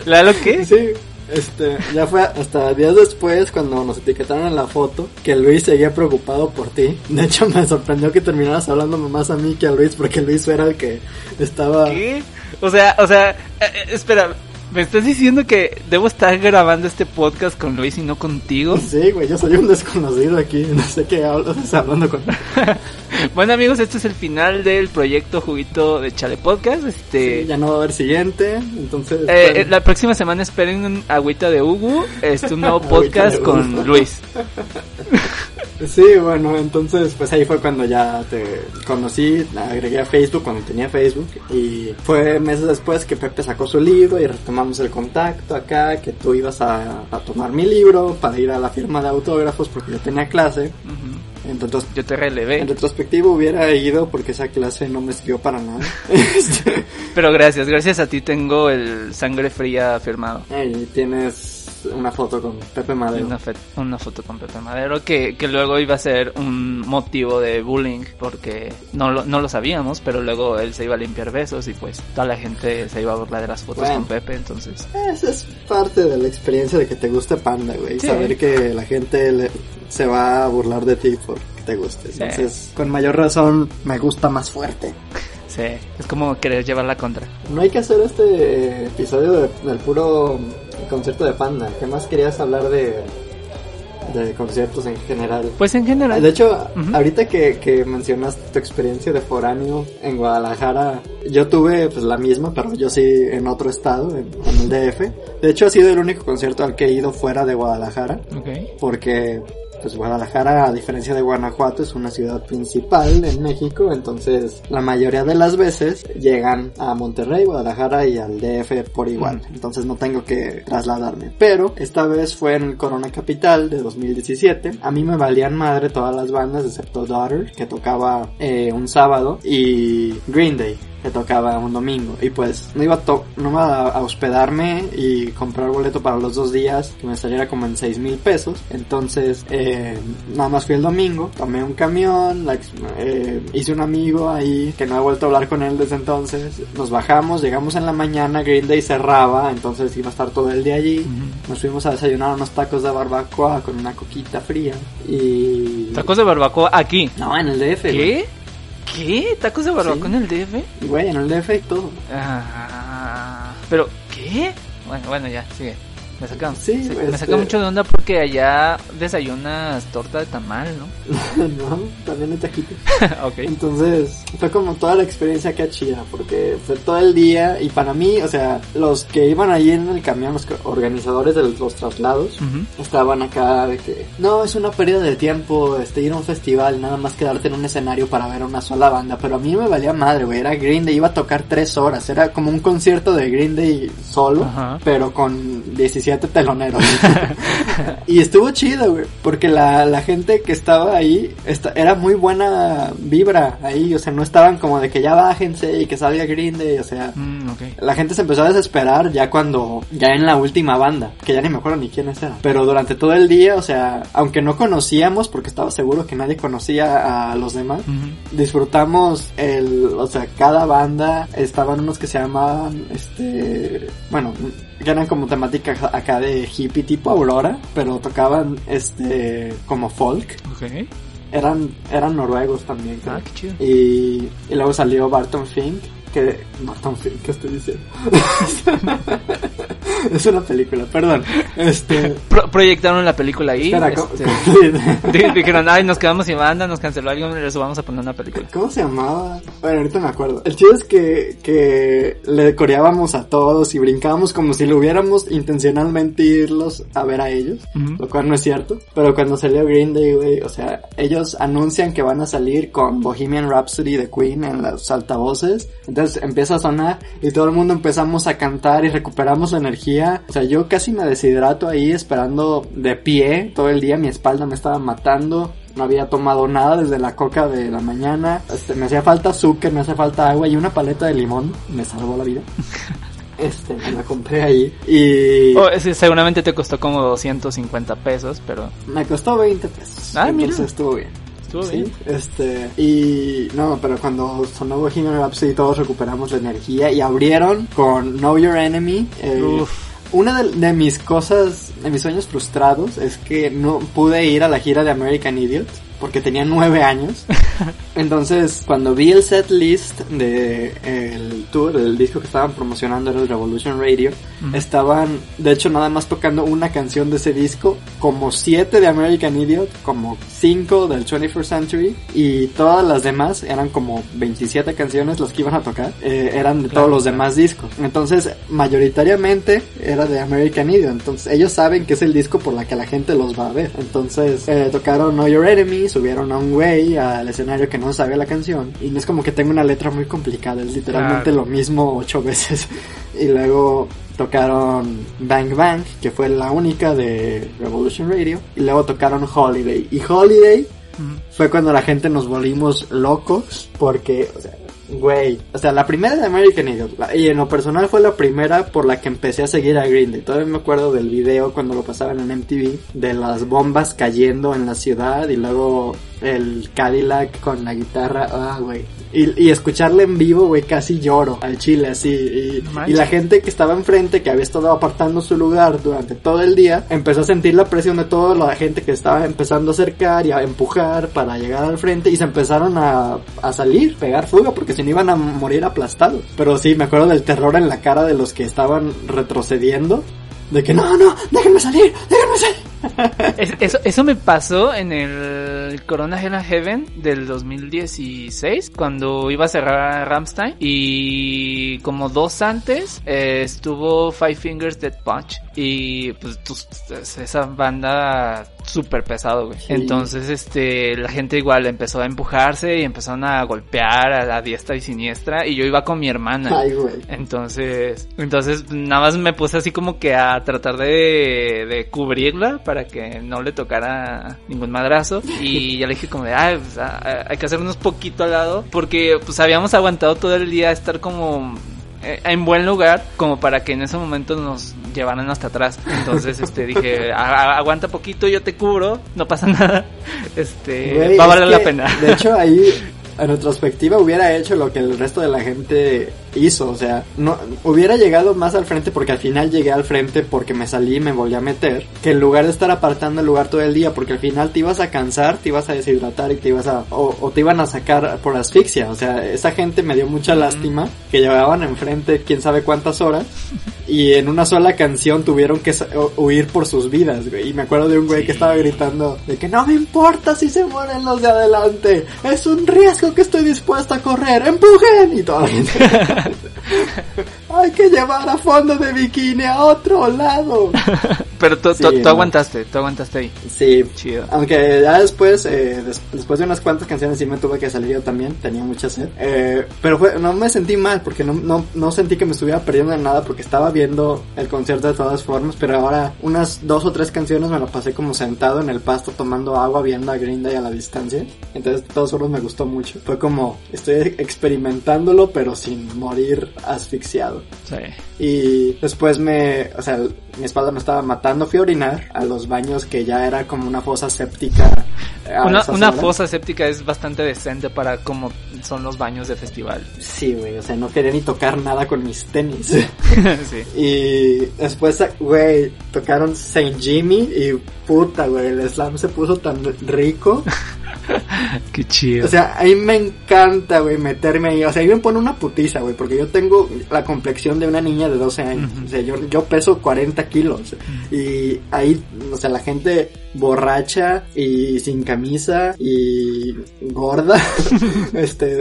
¿Lalo qué? Sí, este, ya fue hasta días después cuando nos etiquetaron en la foto que Luis seguía preocupado por ti. De hecho, me sorprendió que terminaras hablándome más a mí que a Luis porque Luis era el que estaba... ¿Qué? O sea, o sea, eh, eh, espera, ¿me estás diciendo que debo estar grabando este podcast con Luis y no contigo? Sí, güey, yo soy un desconocido aquí, [laughs] no sé qué hablas, hablando con... [laughs] bueno amigos, este es el final del proyecto Juguito de Chale Podcast. Este, Sí, ya no va a haber siguiente, entonces... eh, bueno. eh, la próxima semana esperen un agüita de Hugo, este un nuevo [laughs] podcast con. Luis. Sí, bueno, entonces pues ahí fue cuando ya te conocí, agregué a Facebook cuando tenía Facebook y fue meses después que Pepe sacó su libro y retomamos el contacto acá, que tú ibas a, a tomar mi libro para ir a la firma de autógrafos porque yo tenía clase, Ujú. entonces Yo te relevé, en retrospectiva hubiera ido porque esa clase no me sirvió para nada. [laughs] Pero gracias, gracias a ti tengo el sangre fría firmado. y tienes una foto con Pepe Madero. Una, foto con Pepe Madero que, que luego iba a ser un motivo de bullying porque no lo, no lo sabíamos, pero luego él se iba a limpiar besos y pues toda la gente se iba a burlar de las fotos Bueno. con Pepe, entonces... Esa es parte de la experiencia de que te guste Panda, güey. Sí. Saber que la gente le- se va a burlar de ti porque te guste. Sí. Entonces, con mayor razón, me gusta más fuerte. Sí, es como querer llevar la contra. No hay que hacer este episodio de- del puro concierto de Panda. ¿Qué más querías hablar de, de conciertos en general? Pues en general... De hecho, ahorita que, que mencionaste tu experiencia de foráneo en Guadalajara, yo tuve pues la misma, pero yo sí en otro estado, en, en el DF. De hecho, ha sido el único concierto al que he ido fuera de Guadalajara, Ok. porque pues Guadalajara, a diferencia de Guanajuato, es una ciudad principal en México, entonces la mayoría de las veces llegan a Monterrey, Guadalajara y al DF por igual, entonces no tengo que trasladarme. Pero esta vez fue en el Corona Capital de 2017, a mí me valían madre todas las bandas excepto Daughter, que tocaba eh, un sábado, y Green Day que tocaba un domingo y pues no iba a, to- no iba a, hospedarme y comprar boleto para los dos días que me saliera como en seis mil pesos entonces eh, nada más fui el domingo tomé un camión la eh, hice un amigo ahí que no he vuelto a hablar con él desde entonces nos bajamos llegamos en la mañana Green Day cerraba entonces iba a estar todo el día allí nos fuimos a desayunar unos tacos de barbacoa con una coquita fría y Tacos de barbacoa aquí. no en el DF. ¿Qué? ¿Qué? ¿Tacos de barbacoa Sí. en el DF? güey en el DF y todo Ah, pero, ¿qué? Bueno, bueno, ya, sigue. Me saca, Sí, este- me saca mucho de onda porque allá desayunas torta de tamal, ¿no? [laughs] no también hay taquitos [laughs] ok. Entonces fue como toda la experiencia que chida porque fue todo el día y para mí, o sea, los que iban ahí en el camión, los organizadores de los traslados, estaban acá de que no, es una pérdida de tiempo este, ir a un festival, nada más quedarte en un escenario para ver a una sola banda, pero a mí me valía madre, güey, era Green Day, iba a tocar tres horas, era como un concierto de Green Day solo, pero con 17 teloneros. y estuvo chido, güey, porque la, la gente que estaba ahí esta- era muy buena vibra ahí, o sea, no estaban como de que ya bájense y que salga Green Day, o sea, Mm, la gente se empezó a desesperar ya cuando, ya en la última banda, que ya ni me acuerdo ni quiénes eran. Pero durante todo el día, o sea, aunque no conocíamos, porque estaba seguro que nadie conocía a los demás, disfrutamos el, o sea, cada banda, estaban unos que se llamaban, este, bueno, que eran como temática acá de hippie tipo Aurora, pero tocaban, este, como folk. Eran, eran noruegos también. Ah, qué chido. Y, y luego salió Barton Fink, que... Barton Fink, ¿qué estoy diciendo? [laughs] es una película, perdón. Este... Pro- proyectaron la película ahí. Espera, ¿cómo, este, [laughs] dijeron, ay, nos quedamos sin banda, nos canceló alguien, les vamos a poner una película. ¿Cómo se llamaba? Bueno, ahorita me acuerdo. El chido es que, que le coreábamos a todos y brincábamos como si lo hubiéramos intencionalmente irlos a ver a ellos, Ujú. lo cual no es cierto. Pero cuando salió Green Day, güey, o sea, ellos anuncian que van a salir con Bohemian Rhapsody de Queen en los altavoces. Entonces empieza a sonar y todo el mundo empezamos a cantar y recuperamos la energía. O sea, yo casi me deshidrato ahí esperando de pie todo el día, mi espalda me estaba matando. no había tomado nada desde la coca de la mañana. Este, me hacía falta azúcar, me hacía falta agua y una paleta de limón me salvó la vida. [laughs] Este, me la compré ahí y Oh, sí, seguramente te costó como 250 pesos, pero me costó 20 pesos. Ah, mira. entonces estuvo bien. Estuvo Sí, bien. este, y no, pero cuando sonó Bohemian Rhapsody todos recuperamos la energía y abrieron con Know Your Enemy. eh, una de, de mis cosas, de mis sueños frustrados es que no pude ir a la gira de American Idiot porque tenía nueve años. [laughs] Entonces, cuando vi el set list de el tour, el disco que estaban promocionando era el Revolution Radio, Ujú. estaban, de hecho, nada más tocando una canción de ese disco, como siete de American Idiot, como cinco del 21st Century, y todas las demás eran como 27 canciones las que iban a tocar, eh, eran de Claro, todos los claro. demás discos. Entonces, mayoritariamente era de American Idiot, entonces ellos saben que es el disco por la que la gente los va a ver. Entonces, eh, tocaron Know Your Enemy, subieron a un güey al escenario que no sabía la canción, y no es como que tenga una letra muy complicada, es literalmente Claro. lo mismo ocho veces. [laughs] Y luego tocaron Bang Bang, que fue la única de Revolution Radio. Y luego tocaron Holiday. Y Holiday fue cuando la gente nos volvimos locos porque, o sea, güey, o sea, la primera de American Idiot, la- y en lo personal fue la primera por la que empecé a seguir a Green Day. Todavía me acuerdo del video cuando lo pasaban en MTV, de las bombas cayendo en la ciudad y luego el Cadillac con la guitarra, ah, güey. Y, y escucharle en vivo, güey, casi lloro al chile, así. Y, la gente que estaba enfrente, que había estado apartando su lugar durante todo el día, empezó a sentir la presión de toda la gente que estaba empezando a acercar y a empujar para llegar al frente y se empezaron a, a salir, pegar fuego, porque si no iban a morir aplastados. Pero sí, me acuerdo del terror en la cara de los que estaban retrocediendo. De que no, no, déjenme salir, déjenme salir. Es- eso, me pasó en el Corona Hell and Heaven del 2016, cuando iba a cerrar Ramstein. Y como dos antes eh, estuvo Five Fingers Dead Punch. Y pues esa banda súper pesado, güey. Sí. Entonces, este, la gente igual empezó a empujarse y empezaron a golpear a la diestra y siniestra. Y yo iba con mi hermana. Ay, güey. Entonces, entonces nada más me puse así como que a tratar de, de cubrirla para que no le tocara ningún madrazo y [laughs] ya le dije como de, ah, pues, hay que hacernos poquito al lado porque pues habíamos aguantado todo el día estar como en buen lugar como para que en ese momento nos llevaran hasta atrás. Entonces, este, [laughs] dije, "A- a- aguanta poquito, yo te cubro, no pasa nada. [laughs] Este, Güey, va a valer la pena. De hecho, ahí, [laughs] en retrospectiva, hubiera hecho lo que el resto de la gente hizo. O sea, no hubiera llegado más al frente porque al final llegué al frente porque me salí y me volví a meter. Que en lugar de estar apartando el lugar todo el día, porque al final te ibas a cansar, te ibas a deshidratar y te ibas a. o, o te iban a sacar por asfixia. O sea, esa gente me dio mucha lástima que llevaban enfrente quién sabe cuántas horas. Y en una sola canción tuvieron que huir por sus vidas, güey. Y me acuerdo de un güey que estaba gritando de que no me importa si se mueren los de adelante. Es un riesgo que estoy dispuesto a correr. ¡Empujen! Y toda [laughs] フフフフ。Hay que llevar a fondo de bikini a otro lado. [laughs] Pero tú, Sí, tú- tú no. aguantaste, tú aguantaste ahí. Sí. Chido. Aunque ya después, eh, des- después de unas cuantas canciones sí me tuve que salir yo también, tenía mucha sed. Eh, pero fue, no me sentí mal porque no, no, no sentí que me estuviera perdiendo de nada porque estaba viendo el concierto de todas formas, pero ahora unas dos o tres canciones me lo pasé como sentado en el pasto tomando agua viendo a Green Day a la distancia. Entonces todas formas me gustó mucho. Fue como estoy experimentándolo pero sin morir asfixiado. Sí. Y después me, o sea, mi espalda me estaba matando, fui a orinar a los baños que ya era como una fosa séptica. eh, Una, una fosa séptica es bastante decente para como son los baños de festival. Sí, güey, o sea, no quería ni tocar nada con mis tenis. [laughs] sí. y después, güey, tocaron Saint Jimmy y puta, güey, el slam se puso tan rico. [laughs] Qué chido. O sea, a mí me encanta, güey, meterme ahí. O sea, ahí me pone una putiza, güey, porque yo tengo la complexión de una niña de 12 años. O sea, yo, yo peso 40 kilos. Y ahí, o sea, la gente borracha y sin camisa y gorda, [laughs] este,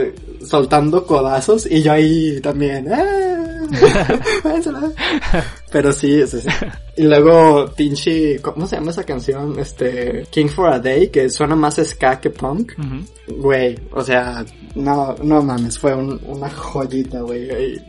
soltando codazos. Y yo ahí también, ¡ah! [laughs] [laughs] Pero sí, sí, sí. [laughs] Y luego, pinche, ¿cómo se llama esa canción? Este, King for a Day, que suena más ska que punk. Güey, o sea, no, no mames, fue un- una joyita, güey.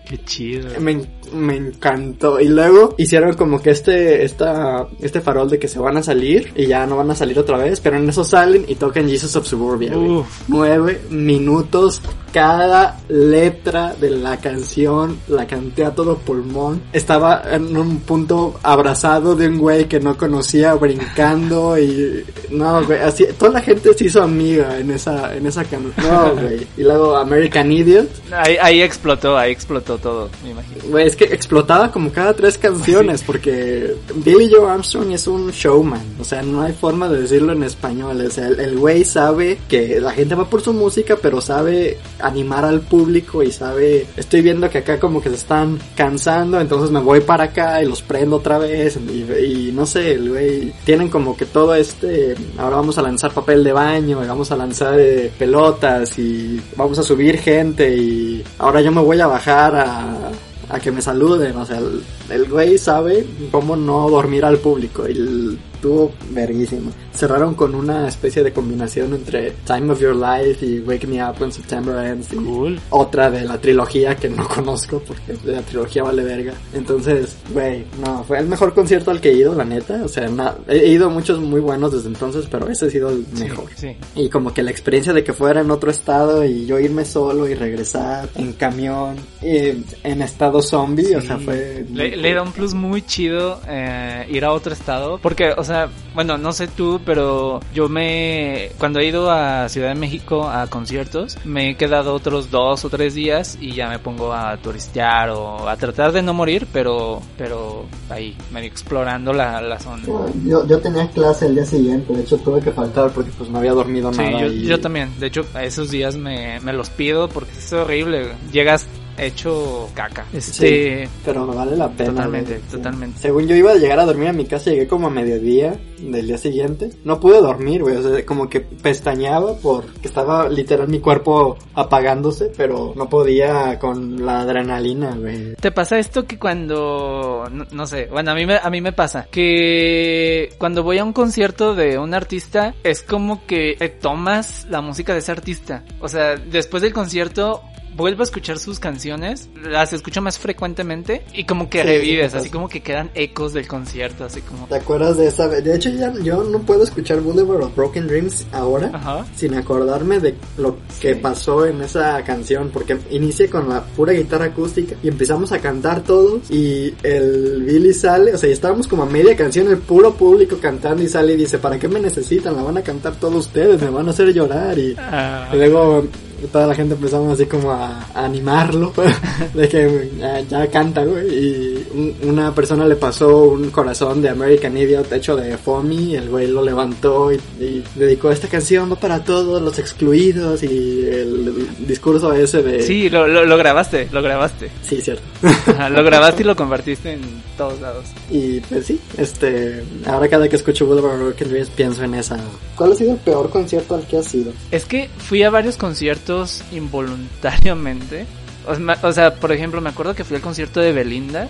Qué chido. Me, me encantó. Y luego hicieron como que este, esta, este farol de que se van a salir y ya no van a salir otra vez, pero en eso salen y tocan Jesus of Suburbia, güey. Nueve minutos cada letra de la canción, la canté a todo pulmón. Estaba en un punto abrazado de un güey que no conocía, brincando y no, güey, así, toda la gente se hizo amiga en esa, en esa canción. No, güey. Y luego American Idiot. Ahí, ahí explotó, ahí explotó todo, me imagino. Güey, es que explotaba como cada tres canciones porque Billy Joe Armstrong es un showman, o sea, no hay forma de decirlo en español, o sea, el- el güey sabe que la gente va por su música, pero sabe animar al público y sabe, estoy viendo que acá como que se están cansando, entonces me voy para acá y los prendo otra vez y, no sé, el güey, tienen como que todo este, ahora vamos a lanzar papel de baño, y vamos a lanzar eh, pelotas y vamos a subir gente y ahora yo me voy a bajar a a que me saluden, o sea, el, el güey sabe cómo no dormir al público y el- estuvo verguísimo. Cerraron con una especie de combinación entre Time of Your Life y Wake Me Up When September Ends Cool. otra de la trilogía que no [laughs] conozco porque la trilogía vale verga. Entonces, güey, no, fue el mejor concierto al que he ido, la neta. O sea, na- he ido a muchos muy buenos desde entonces, pero ese ha sido el mejor. Sí. Y como que la experiencia de que fuera en otro estado y yo irme solo y regresar en camión y en estado zombie, o sea, fue... Le, le da un plus muy chido eh, ir a otro estado. Porque, o sea, bueno, no sé tú, pero yo me. Cuando he ido a Ciudad de México a conciertos, me he quedado otros dos o tres días y ya me pongo a turistear o a tratar de no morir, pero, pero ahí, medio explorando la, la zona. Yo, yo tenía clase el día siguiente, de hecho tuve que faltar porque pues no había dormido Sí, nada. yo, y- yo también. De hecho, a esos días me, me los pido porque es horrible. Llegas hecho caca. Este. Sí, pero vale la pena. Totalmente, totalmente. Según yo iba a llegar a dormir a mi casa, llegué como a mediodía del día siguiente. No pude dormir, güey. O sea, como que pestañeaba porque estaba literal mi cuerpo apagándose, pero no podía con la adrenalina, güey. ¿Te pasa esto que cuando, no, no sé, bueno, a mí, me, a mí me pasa, que cuando voy a un concierto de un artista, es como que te tomas la música de ese artista. O sea, después del concierto, vuelvo a escuchar sus canciones, las escucho más frecuentemente y como que Sí, revives, sí, así sí. como que quedan ecos del concierto, así como... ¿Te acuerdas de esa? De hecho, ya yo no puedo escuchar Boulevard of Broken Dreams ahora. Ajá. sin acordarme de lo que Sí. pasó en esa canción, porque inicia con la pura guitarra acústica y empezamos a cantar todos y el Billy sale, o sea, estábamos como a media canción, el puro público cantando y sale y dice, ¿para qué me necesitan? La van a cantar todos ustedes, me van a hacer llorar y, Ah, y luego toda la gente empezamos así como a, a animarlo, [laughs] de que ya, ya canta, güey, y un- una persona le pasó un corazón de American Idiot hecho de foamy, el güey lo levantó y, y dedicó esta canción va para todos los excluidos y el, discurso ese de... sí, lo, lo, lo grabaste, lo grabaste. Sí, cierto. Ajá, lo grabaste y lo convertiste en todos lados. y pues sí, este, ahora cada que escucho Boulevard of Broken Dreams pienso en esa. ¿Cuál ha sido el peor concierto al que has ido? Es que fui a varios conciertos involuntariamente. O sea, o sea, por ejemplo, me acuerdo que fui al concierto de Belinda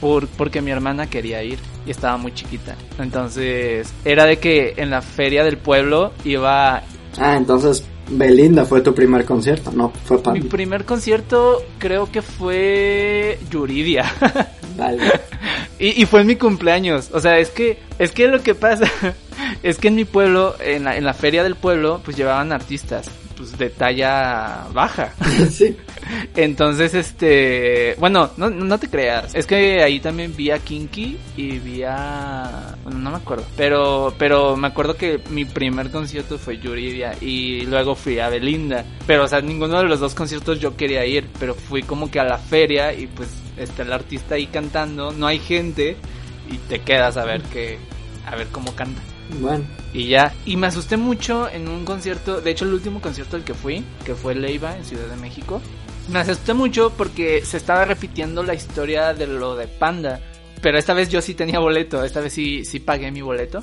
por, porque mi hermana quería ir y estaba muy chiquita. Entonces, era de que en la feria del pueblo iba... Ah, entonces Belinda fue tu primer concierto, no fue para Mi primer concierto creo que fue Yuridia. Vale. [laughs] Y, y fue en mi cumpleaños. O sea, es que, es que lo que pasa [laughs] es que en mi pueblo, en la, en la feria del pueblo, pues llevaban artistas, pues de talla baja. [laughs] sí. Entonces, este, bueno, no, no te creas. Es que ahí también vi a Kinky y vi a, bueno, no me acuerdo. Pero, pero me acuerdo que mi primer concierto fue Yuridia y luego fui a Belinda. Pero, o sea, ninguno de los dos conciertos yo quería ir, pero fui como que a la feria y pues está el artista ahí cantando, no hay gente y te quedas a ver que, a ver cómo canta. Bueno. Y ya. Y me asusté mucho en un concierto. De hecho, el último concierto al que fui, que fue Leiva en Ciudad de México. Me asusté mucho porque se estaba repitiendo la historia de lo de Panda. Pero esta vez yo sí tenía boleto. Esta vez sí, sí pagué mi boleto.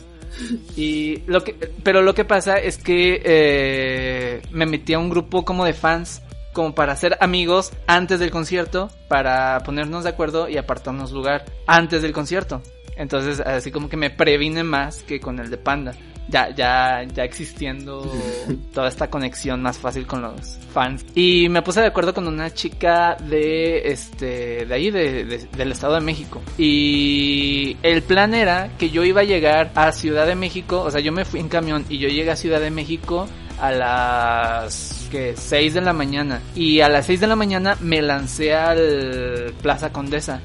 Y lo que, pero lo que pasa es que eh, me metí a un grupo como de fans como para ser amigos antes del concierto, para ponernos de acuerdo y apartarnos lugar antes del concierto. Entonces, así como que me previne más que con el de Panda. Ya, ya, ya existiendo [laughs] toda esta conexión más fácil con los fans. Y me puse de acuerdo con una chica de, este, de ahí, de, de- del Estado de México. Y el plan era que yo iba a llegar a Ciudad de México, o sea, yo me fui en camión y yo llegué a Ciudad de México a las que 6 de la mañana y a las 6 de la mañana me lancé al Plaza Condesa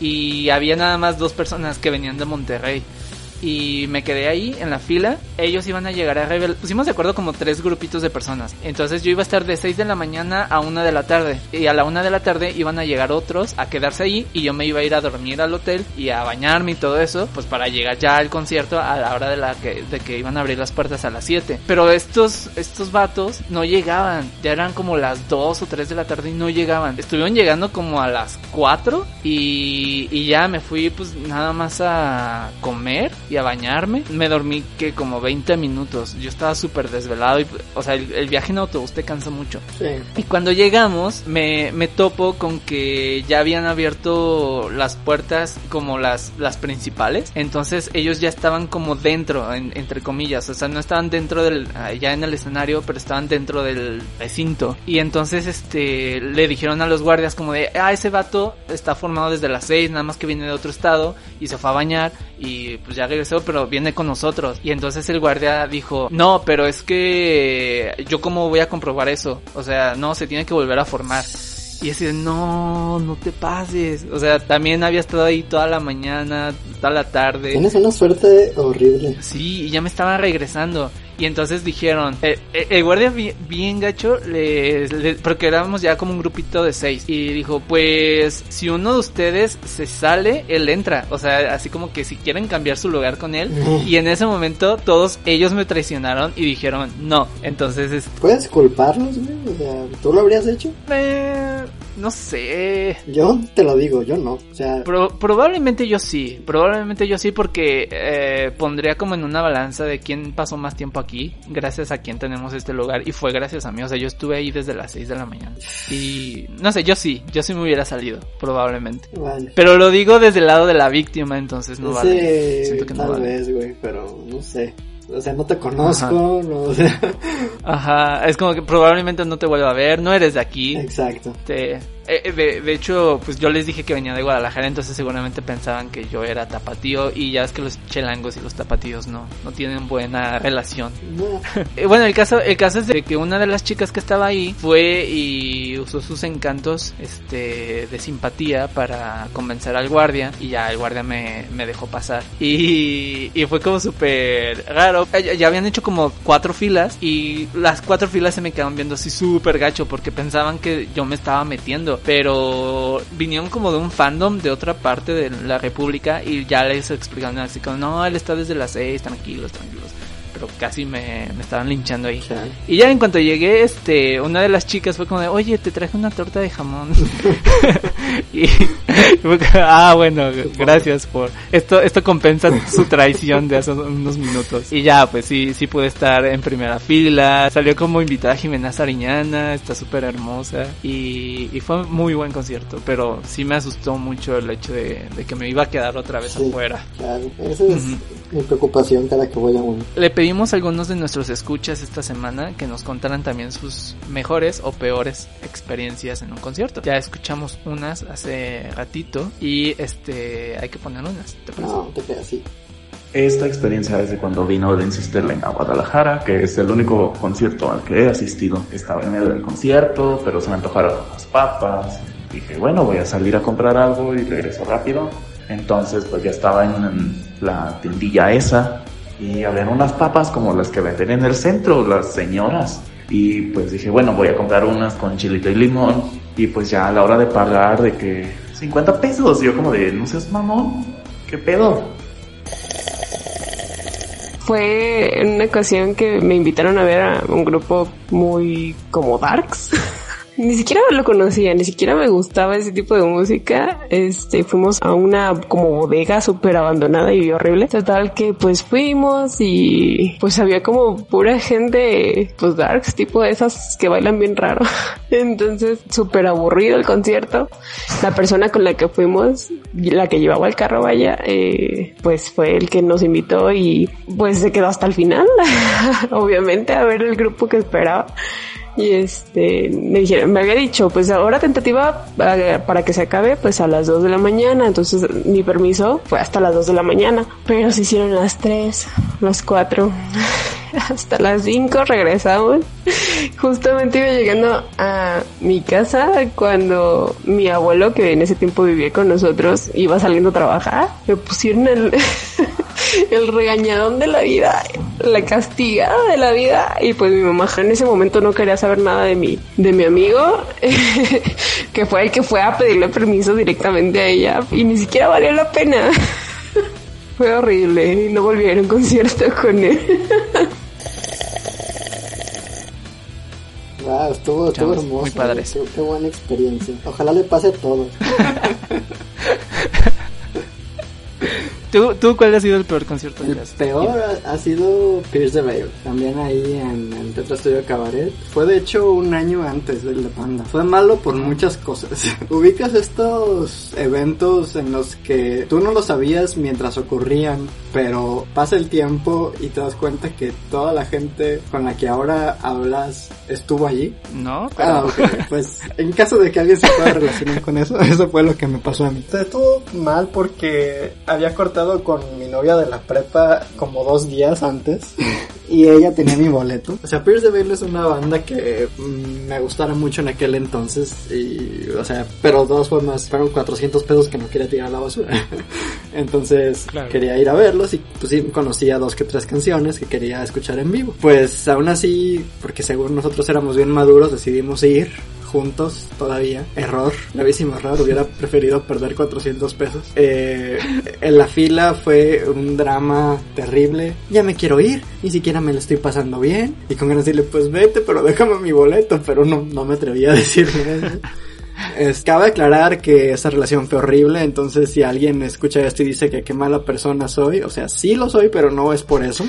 y había nada más dos personas que venían de Monterrey y me quedé ahí en la fila. Ellos iban a llegar a Rebel. Pusimos de acuerdo como tres grupitos de personas. Entonces yo iba a estar de 6 de la mañana a 1 de la tarde. Y a la 1 de la tarde iban a llegar otros a quedarse ahí. Y yo me iba a ir a dormir al hotel y a bañarme y todo eso. Pues para llegar ya al concierto a la hora de, la que, de que iban a abrir las puertas a las 7. Pero estos, estos vatos no llegaban. Ya eran como las 2 o 3 de la tarde y no llegaban. Estuvieron llegando como a las 4 y, y ya me fui pues nada más a comer y a bañarme. Me dormí que como 20 minutos. Yo estaba súper desvelado y, o sea, el, el viaje en autobús te cansa mucho. Sí. Y cuando llegamos, me, me topo con que ya habían abierto las puertas como las, las principales. Entonces ellos ya estaban como dentro, en- entre comillas. O sea, no estaban dentro del, ya en el escenario, pero estaban dentro del recinto. Y entonces, este, le dijeron a los guardias como de, ah, ese vato está formado desde las 6, nada más que viene de otro estado y se fue a bañar y pues ya regresó, pero viene con nosotros. Y entonces el guardia dijo, no, pero es que yo cómo voy a comprobar eso. O sea, no, se tiene que volver a formar. Y así de, no, no te pases. O sea, también había estado ahí toda la mañana, toda la tarde. Tienes una suerte horrible. Sí, y ya me estaban regresando. Y entonces dijeron, eh, eh, el guardia bien, bien gacho, les, les- porque éramos ya como un grupito de seis. Y dijo, pues si uno de ustedes se sale, él entra. O sea, así como que si quieren cambiar su lugar con él. Y en ese momento todos ellos me traicionaron y dijeron, no. Entonces, este, ¿Puedes culparlos, güey? O sea, ¿tú lo habrías hecho? eh, no sé. Yo te lo digo, yo no. O sea, Pro- probablemente yo sí, probablemente yo sí porque eh, pondría como en una balanza de quién pasó más tiempo aquí, gracias a quién tenemos este lugar y fue gracias a mí, o sea, yo estuve ahí desde las 6 de la mañana y no sé, yo sí, yo sí me hubiera salido, probablemente. vale. Pero lo digo desde el lado de la víctima, entonces no vale. Siento que no tal vale. vez, güey, pero no sé. O sea, no te conozco, no, o sea, Ajá, es como que probablemente no te vuelva a ver, no eres de aquí. exacto. Este, eh, de, de hecho, pues yo les dije que venía de Guadalajara, entonces seguramente pensaban que yo era tapatío y ya es que los chelangos y los tapatíos no, no tienen buena relación. No, [laughs] Eh, bueno, el caso, el caso es de que una de las chicas que estaba ahí fue y usó sus encantos, este, de simpatía para convencer al guardia y ya el guardia me, me dejó pasar. Y, y fue como súper raro. Eh, Ya, ya habían hecho como cuatro filas y las cuatro filas se me quedaban viendo así súper gacho porque pensaban que yo me estaba metiendo. Pero vinieron como de un fandom de otra parte de la república y ya les explicaron así como, no, él está desde las seis, tranquilos, tranquilos. Pero casi me, me estaban linchando ahí. Y ya en cuanto llegué, este, una de las chicas fue como de, oye, te traje una torta de jamón. [laughs] [laughs] y fue como, ah, bueno, gracias por, esto, esto compensa su traición de hace unos minutos. Y ya, pues sí, sí pude estar en primera fila. Salió como invitada Jimena Sariñana, está súper hermosa. Y, y fue muy buen concierto, pero sí me asustó mucho el hecho de, de que me iba a quedar otra vez Sí. afuera. Chale, Esa es mi preocupación cada que voy a uno. Le pedimos a algunos de nuestros escuchas esta semana que nos contaran también sus mejores o peores experiencias en un concierto. Ya escuchamos unas hace ratito y este hay que poner unas. ¿te parece? No, te quedas así. Esta experiencia es de cuando vino Lindsay Sterling a Guadalajara, que es el único concierto al que he asistido. Estaba en medio del concierto, pero se me antojaron unas papas. Dije, bueno, voy a salir a comprar algo y regreso rápido. Entonces, pues ya estaba en la tiendilla esa y habían unas papas como las que venden en el centro, las señoras. Y pues dije, bueno, voy a comprar unas con chilito y limón. Y pues ya a la hora de pagar, de que 50 pesos. Yo como de, no seas mamón, ¿qué pedo? Fue en una ocasión que me invitaron a ver a un grupo muy como darks. [laughs] ni siquiera lo conocía, ni siquiera me gustaba ese tipo de música. Este, fuimos a una como bodega súper abandonada y horrible. Total que pues fuimos y pues había como pura gente, pues darks, tipo de esas que bailan bien raro. [laughs] Entonces, súper aburrido el concierto. La persona con la que fuimos, la que llevaba el carro, vaya, eh, pues fue el que nos invitó y pues se quedó hasta el final, [laughs] obviamente, a ver el grupo que esperaba. Y este, me dijeron, me había dicho, pues ahora tentativa eh, para que se acabe, pues a las 2 de la mañana. Entonces mi permiso fue hasta las 2 de la mañana. Pero se hicieron las 3, las 4, [laughs] hasta las 5 regresamos. Justamente iba llegando a mi casa cuando mi abuelo, que en ese tiempo vivía con nosotros, iba saliendo a trabajar. Me pusieron el, [laughs] [laughs] el regañadón de la vida, la castigada de la vida. Y pues mi mamá en ese momento no quería saber nada de mi, de mi amigo, [laughs] que fue el que fue a pedirle permiso directamente a ella. Y ni siquiera valió la pena. [laughs] Fue horrible y no volví a ir a un concierto con él. Wow, estuvo, estuvo Chavos, hermoso. muy padre. Qué, qué buena experiencia. Ojalá le pase todo. ¿Tú, ¿Tú cuál ha sido el peor concierto El has peor ha, ha sido Pierce the Veil, también ahí en, en Tetra Studio Cabaret. Fue de hecho un año antes del de Panda. Fue malo por muchas cosas. [laughs] Ubicas estos eventos en los que tú no lo sabías mientras ocurrían, pero pasa el tiempo y te das cuenta que toda la gente con la que ahora hablas estuvo allí. No, pero... Ah, ok. Pues en caso de que alguien se pueda relacionar con eso, [laughs] eso fue lo que me pasó a mí. Estuvo mal porque había cortado con mi novia de la prepa como dos días antes y ella tenía mi boleto. O sea, Pierce the Veil es una banda que mm, me gustara mucho en aquel entonces y, o sea, pero de todas formas fueron 400 pesos que no quería tirar a la basura. [laughs] Entonces quería ir a verlos y pues sí conocía dos que tres canciones que quería escuchar en vivo. Pues aún así, porque según nosotros éramos bien maduros, decidimos ir juntos todavía. Error, gravísimo error. Hubiera preferido perder 400 pesos. Eh, en la fila fue un drama terrible. Ya me quiero ir, ni siquiera me lo estoy pasando bien. Y con ganas de decirle, pues vete, pero déjame mi boleto. Pero no, no me atrevía a [laughs] decirle eso. Es, cabe aclarar que esa relación fue horrible, entonces si alguien escucha esto y dice que qué mala persona soy, o sea, sí lo soy, pero no es por eso.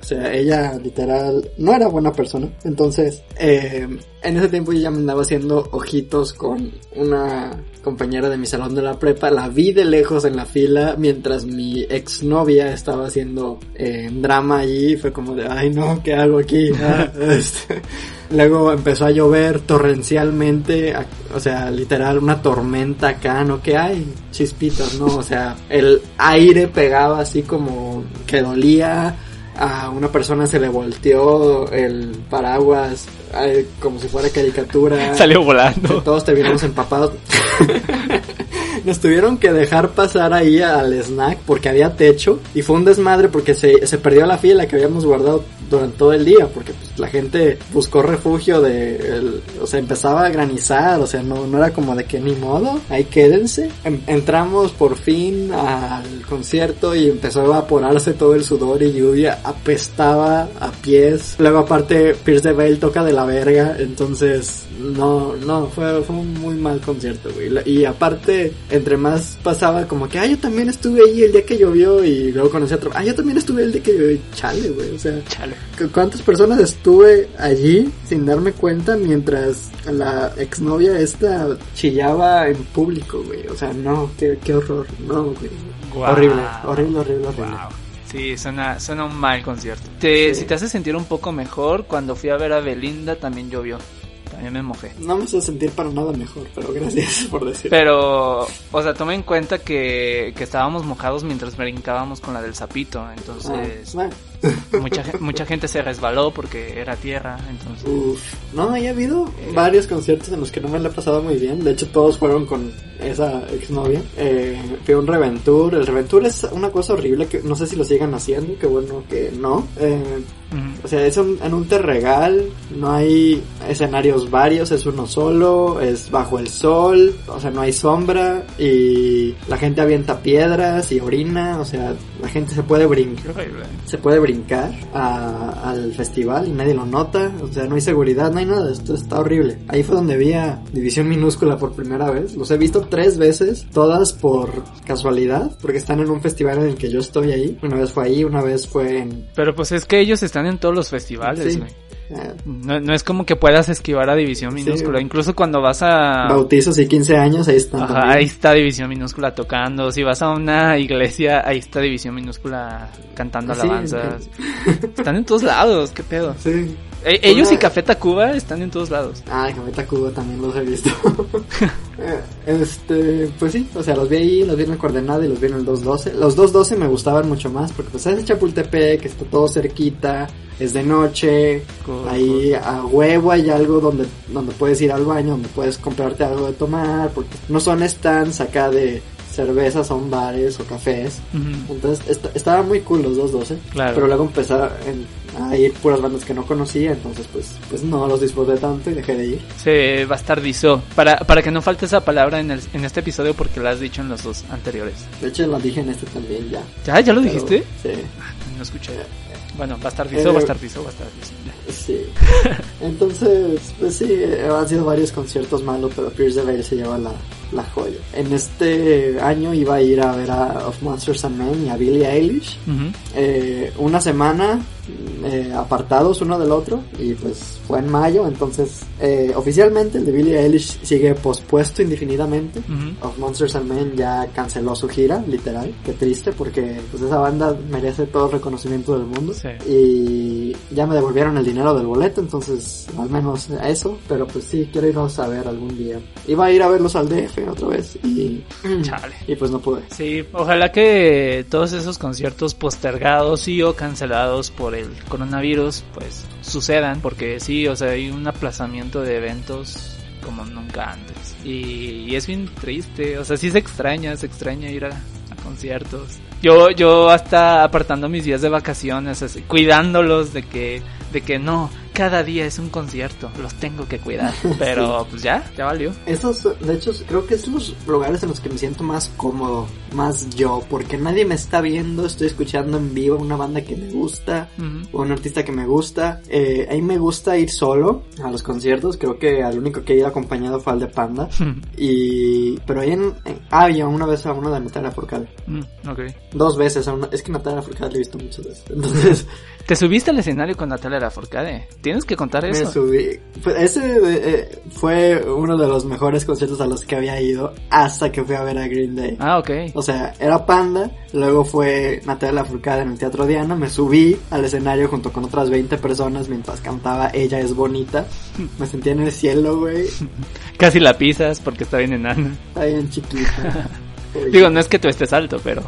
O sea, ella literal no era buena persona. Entonces, eh, en ese tiempo yo ya me andaba haciendo ojitos con una compañera de mi salón de la prepa. La vi de lejos en la fila mientras mi exnovia estaba haciendo eh, drama allí. Fue como de, ay no, ¿qué hago aquí? [laughs] Ah, este. Luego empezó a llover torrencialmente, o sea, literal una tormenta acá, ¿no? ¿Qué hay? Chispitas, ¿no? O sea, el aire pegaba así como que dolía, a una persona se le volteó el paraguas como si fuera caricatura. [laughs] Salió volando. todos te vimos empapados. [laughs] Nos tuvieron que dejar pasar ahí al snack porque había techo y fue un desmadre porque se, se perdió la fila que habíamos guardado durante todo el día porque pues, la gente buscó refugio de, o sea, empezaba a granizar, o sea, no, no era como de que ni modo, ahí quédense. Entramos por fin al concierto y empezó a evaporarse todo el sudor y lluvia, apestaba a pies. Luego aparte Pierce the Veil toca de la verga, entonces no, no, fue, fue un muy mal concierto, güey. Y aparte, entre más pasaba como que, ah, yo también estuve ahí el día que llovió y luego conocí a otro, ah, yo también estuve el día que llovió, chale, güey, o sea, Chale. ¿cu- ¿cuántas personas estuve allí sin darme cuenta mientras la exnovia esta chillaba en público, güey? O sea, no, qué, qué horror, no, güey. Horrible, horrible, horrible, horrible. Wow. Sí, suena, suena un mal concierto. Te, Sí. Si te hace sentir un poco mejor, cuando fui a ver a Belinda también llovió. También me mojé. No me hace sentir para nada mejor, pero gracias [laughs] por decir. Pero, o sea, toma en cuenta que, que estábamos mojados mientras brincábamos con la del sapito. Ah, Entonces, bueno. Mucha, mucha gente se resbaló porque era tierra. Entonces, Uf. No, ya ha habido varios conciertos en los que no me la he pasado muy bien. De hecho, todos fueron con esa exnovia. Eh, fui a un Reventur. El Reventur es una cosa horrible que no sé si lo sigan haciendo. Que bueno que no. Eh. O sea, es un, en un terregal, no hay escenarios varios, es uno solo, es bajo el sol, o sea, no hay sombra y la gente avienta piedras y orina, o sea, la gente se puede brincar, se puede brincar a- al festival y nadie lo nota, o sea, no hay seguridad, no hay nada, esto está horrible. Ahí fue donde vi a División Minúscula por primera vez, los he visto tres veces, todas por casualidad, porque están en un festival en el que yo estoy ahí, una vez fue ahí, una vez fue en... Pero pues es que ellos están en todos los festivales, Sí. No, no es como que puedas esquivar a División Minúscula. Incluso cuando vas a... bautizos y 15 años, ahí. Ajá, también. ahí está División Minúscula tocando. Si vas a una iglesia, ahí está División Minúscula cantando Sí, alabanzas. [laughs] Están en todos lados, qué pedo. Sí. E- ellos Una- y Café Tacuba están en todos lados. Ah, Cometa Cuba también los he visto. [laughs] Eh, este, pues sí, o sea, los vi ahí, los vi en el coordenada y los vi en el 212. Los 212 me gustaban mucho más porque pues es Chapultepec, está todo cerquita, es de noche, ahí a huevo hay algo donde, donde puedes ir al baño, donde puedes comprarte algo de tomar, porque no son stands acá de cervezas, son bares o cafés. Entonces est- estaba muy cool los 212. Claro. Pero luego empezaron a ir puras bandas que no conocía, entonces pues, pues no los disfruté tanto y dejé de ir. Se bastardizó. Para, para que no falte esa palabra en, el- en este episodio porque la has dicho en los dos anteriores. De hecho lo dije en este también ya. ¿Ya? ¿Ya lo Pero, dijiste? Sí, No escuché. Bueno, bastardizó, Eh, bastardizó, bastardizó. Ya. sí. [laughs] Entonces, pues sí, han sido varios conciertos malos, pero Pierce the Veil se lleva la, la joya. En este año iba a ir a ver a Of Monsters and Men y a Billie Eilish. Eh, una semana eh, apartados uno del otro y pues fue en mayo entonces eh, oficialmente el de Billie Eilish sigue pospuesto indefinidamente Ujú. Of Monsters and Men ya canceló su gira literal qué triste porque pues esa banda merece todo el reconocimiento del mundo Sí. y ya me devolvieron el dinero del boleto entonces al menos eso pero pues sí quiero irlos a ver algún día iba a ir a verlos al DF otra vez y [clears throat] Chale. y pues no pude Sí, ojalá que todos esos conciertos postergados y o cancelados por el coronavirus pues sucedan porque sí, o sea, hay un aplazamiento de eventos como nunca antes. Y, es bien triste, o sea, sí se extraña, se extraña ir a, conciertos. Yo yo hasta apartando mis días de vacaciones, cuidándolos de que de que no, cada día es un concierto, los tengo que cuidar, [laughs] pero pues ya, ya valió. Estos, de hecho, creo que es los lugares en los que me siento más cómodo, más yo, porque nadie me está viendo, estoy escuchando en vivo una banda que me gusta, o un artista que me gusta. Eh, a mí me gusta ir solo a los conciertos, creo que al único que he ido acompañado fue al de Panda. [laughs] Y, pero ahí en, en- ah, y una vez a uno de Natalia Furcade. Mm, ok. Dos veces a una, es que Natalia Furcade la he visto muchas veces. [laughs] Entonces, ¿Te subiste al escenario con Natalia Lafourcade? Tienes que contar Me eso. subí. Pues ese eh, fue uno de los mejores conciertos a los que había ido hasta que fui a ver a Green Day. Ah, ok. O sea, era Panda, luego fue Natalia Lafourcade en el Teatro Diana, me subí al escenario junto con otras 20 personas mientras cantaba Ella es bonita. [laughs] Me sentía en el cielo, güey. [laughs] Casi la pisas porque está bien enana. Está bien chiquita. [laughs] Digo, no es que tú estés alto, pero...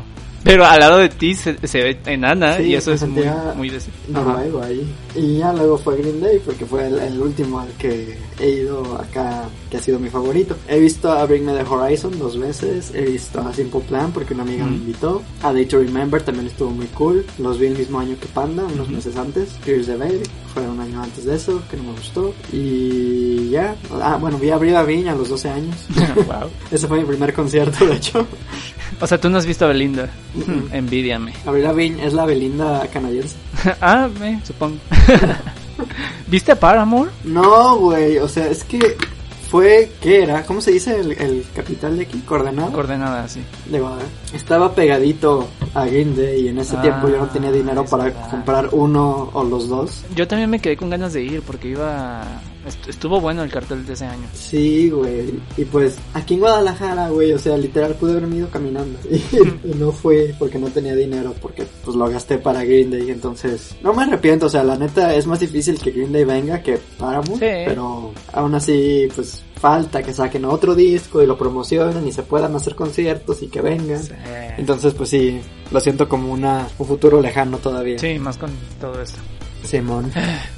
Pero al lado de ti se, se ve enana Sí, y eso me es muy, sentía muy Ajá. noruego ahí. Y ya luego fue Green Day porque fue el, el último al que he ido acá, que ha sido mi favorito. He visto a Bring Me the Horizon dos veces, he visto a Simple Plan porque una amiga me Mm. invitó. A Day to Remember también estuvo muy cool. Los vi el mismo año que Panda, unos Ujú. meses antes. Pierce the Veil fue un año antes de eso, que no me gustó. Y ya, ah, bueno, vi a Brie Viña a los 12 años. [laughs] wow. Ese fue mi primer concierto, de hecho. O sea, tú no has visto a Belinda. Mm. Envidiame. Avril Lavigne es la Belinda canadiense. [laughs] ah, me supongo. [laughs] ¿Viste Paramore? No, güey, o sea, es que fue, ¿qué era? ¿Cómo se dice el, el capital de aquí? ¿Coordenado? Coordenada, sí. Digo, a ver, estaba pegadito a Green Day y en ese Ah, tiempo yo no tenía dinero para verdad. comprar uno o los dos. Yo también me quedé con ganas de ir porque iba... est- Estuvo bueno el cartel de ese año. Sí, güey, y pues aquí en Guadalajara, güey, o sea, literal pude haberme ido caminando [laughs] y, y no fui porque no tenía dinero, porque pues lo gasté para Green Day, entonces no me arrepiento, o sea, la neta es más difícil que Green Day venga que Paramore, Sí. pero aún así, pues falta que saquen otro disco y lo promocionen y se puedan hacer conciertos y que vengan. Sí. Entonces, pues sí, lo siento como una, un futuro lejano todavía. Sí, más con todo esto. Simón.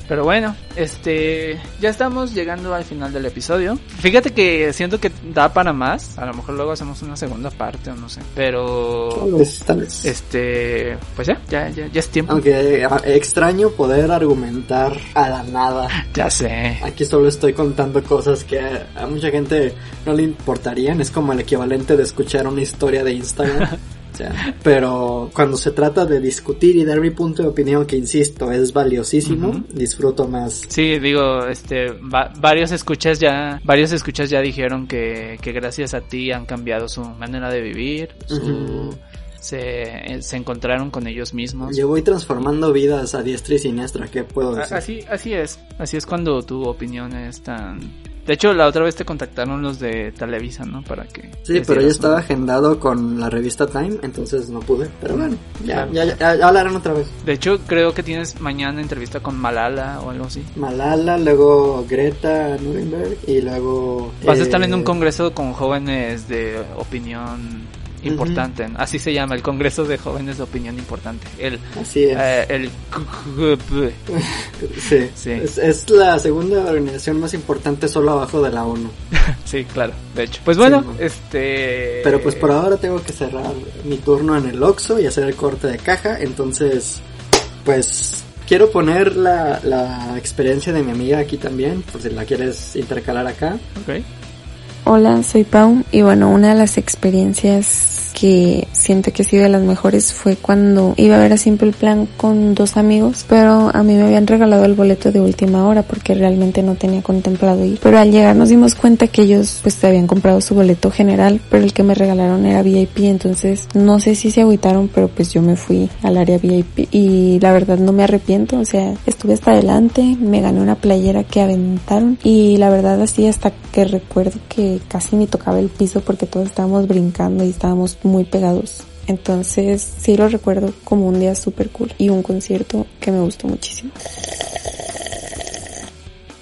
Pero bueno, este, ya estamos llegando al final del episodio. Fíjate que siento que da para más. A lo mejor luego hacemos una segunda parte o no sé. Pero, Tal vez, tal vez. este, pues ya, ya, ya, ya es tiempo. Aunque eh, extraño poder argumentar a la nada. [laughs] Ya sé. Aquí solo estoy contando cosas que a mucha gente no le importarían. Es como el equivalente de escuchar una historia de Instagram. [laughs] Pero cuando se trata de discutir y dar mi punto de opinión, que insisto, es valiosísimo, Ujú. disfruto más. Sí, digo, este, va- varios escuchas ya, varios escuchas ya dijeron que, que gracias a ti han cambiado su manera de vivir, su, Ujú. se, se encontraron con ellos mismos. Yo voy transformando vidas a diestra y siniestra, ¿qué puedo A- decir? Así, así es, así es cuando tu opinión es tan... De hecho, la otra vez te contactaron los de Televisa, ¿no? Para que... Sí, pero yo estaba agendado con la revista Time, entonces no pude. Pero bueno, ya, Claro. ya, ya, ya hablarán otra vez. De hecho, creo que tienes mañana entrevista con Malala o algo así. Malala, luego Greta Nuremberg y luego... Vas a eh, estar en un congreso con jóvenes de opinión importante. Así se llama, el Congreso de Jóvenes de Opinión Importante. El, Así es. eh, el [laughs] sí. sí. Es, es la segunda organización más importante solo abajo de la ONU. [laughs] sí, claro, de hecho. Pues bueno, Sí, este... Pero pues por ahora tengo que cerrar mi turno en el Oxxo y hacer el corte de caja. Entonces, pues quiero poner la, la experiencia de mi amiga aquí también, por si la quieres intercalar acá. Ok. Hola, soy Pau y bueno, una de las experiencias que siento que ha sido de las mejores fue cuando iba a ver a Simple Plan con dos amigos, pero a mí me habían regalado el boleto de última hora porque realmente no tenía contemplado ir. Pero al llegar nos dimos cuenta que ellos pues habían comprado su boleto general, pero el que me regalaron era VIP, entonces no sé si se agüitaron, pero pues yo me fui al área VIP y la verdad no me arrepiento, o sea, estuve hasta adelante, me gané una playera que aventaron y la verdad así hasta que recuerdo que casi ni tocaba el piso porque todos estábamos brincando y estábamos muy pegados. Entonces sí lo recuerdo como un día súper cool y un concierto que me gustó muchísimo.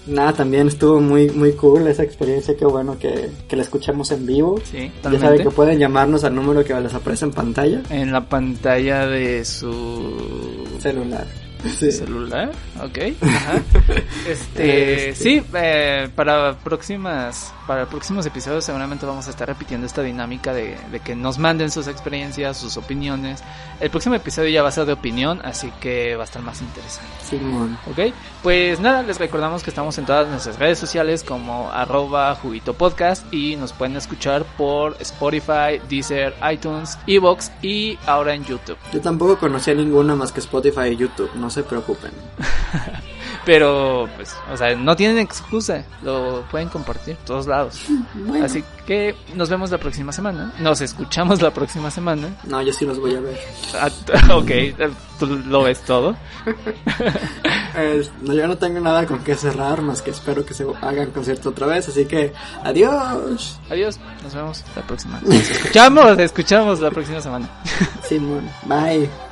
Nada, también estuvo muy muy cool esa experiencia, qué bueno que, que la escuchamos en vivo. Sí, Ya saben totalmente. que pueden llamarnos al número que les aparece en pantalla. En la pantalla de su Celular. Sí. celular, ok. Ajá. [laughs] Este, Este. sí, eh, para próximas, para próximos episodios seguramente vamos a estar repitiendo esta dinámica de, de que nos manden sus experiencias, sus opiniones. El próximo episodio ya va a ser de opinión, así que va a estar más interesante. Simón. Ok, pues nada, les recordamos que estamos en todas nuestras redes sociales como arroba juguito podcast y nos pueden escuchar por Spotify, Deezer, iTunes, Evox y ahora en YouTube. Yo tampoco conocía ninguna más que Spotify y YouTube, no se preocupen. [laughs] Pero, pues, o sea, no tienen excusa, lo pueden compartir todos lados. [laughs] Bueno. Así que nos vemos la próxima semana, nos escuchamos la próxima semana. No, yo sí los voy a ver. Ah, [laughs] ok, tú lo ves todo. Eh, no, yo no tengo nada con qué cerrar, más que espero que se hagan concierto otra vez, así que adiós. Adiós, nos vemos la próxima. Nos escuchamos, escuchamos la próxima semana. Simón. Bye.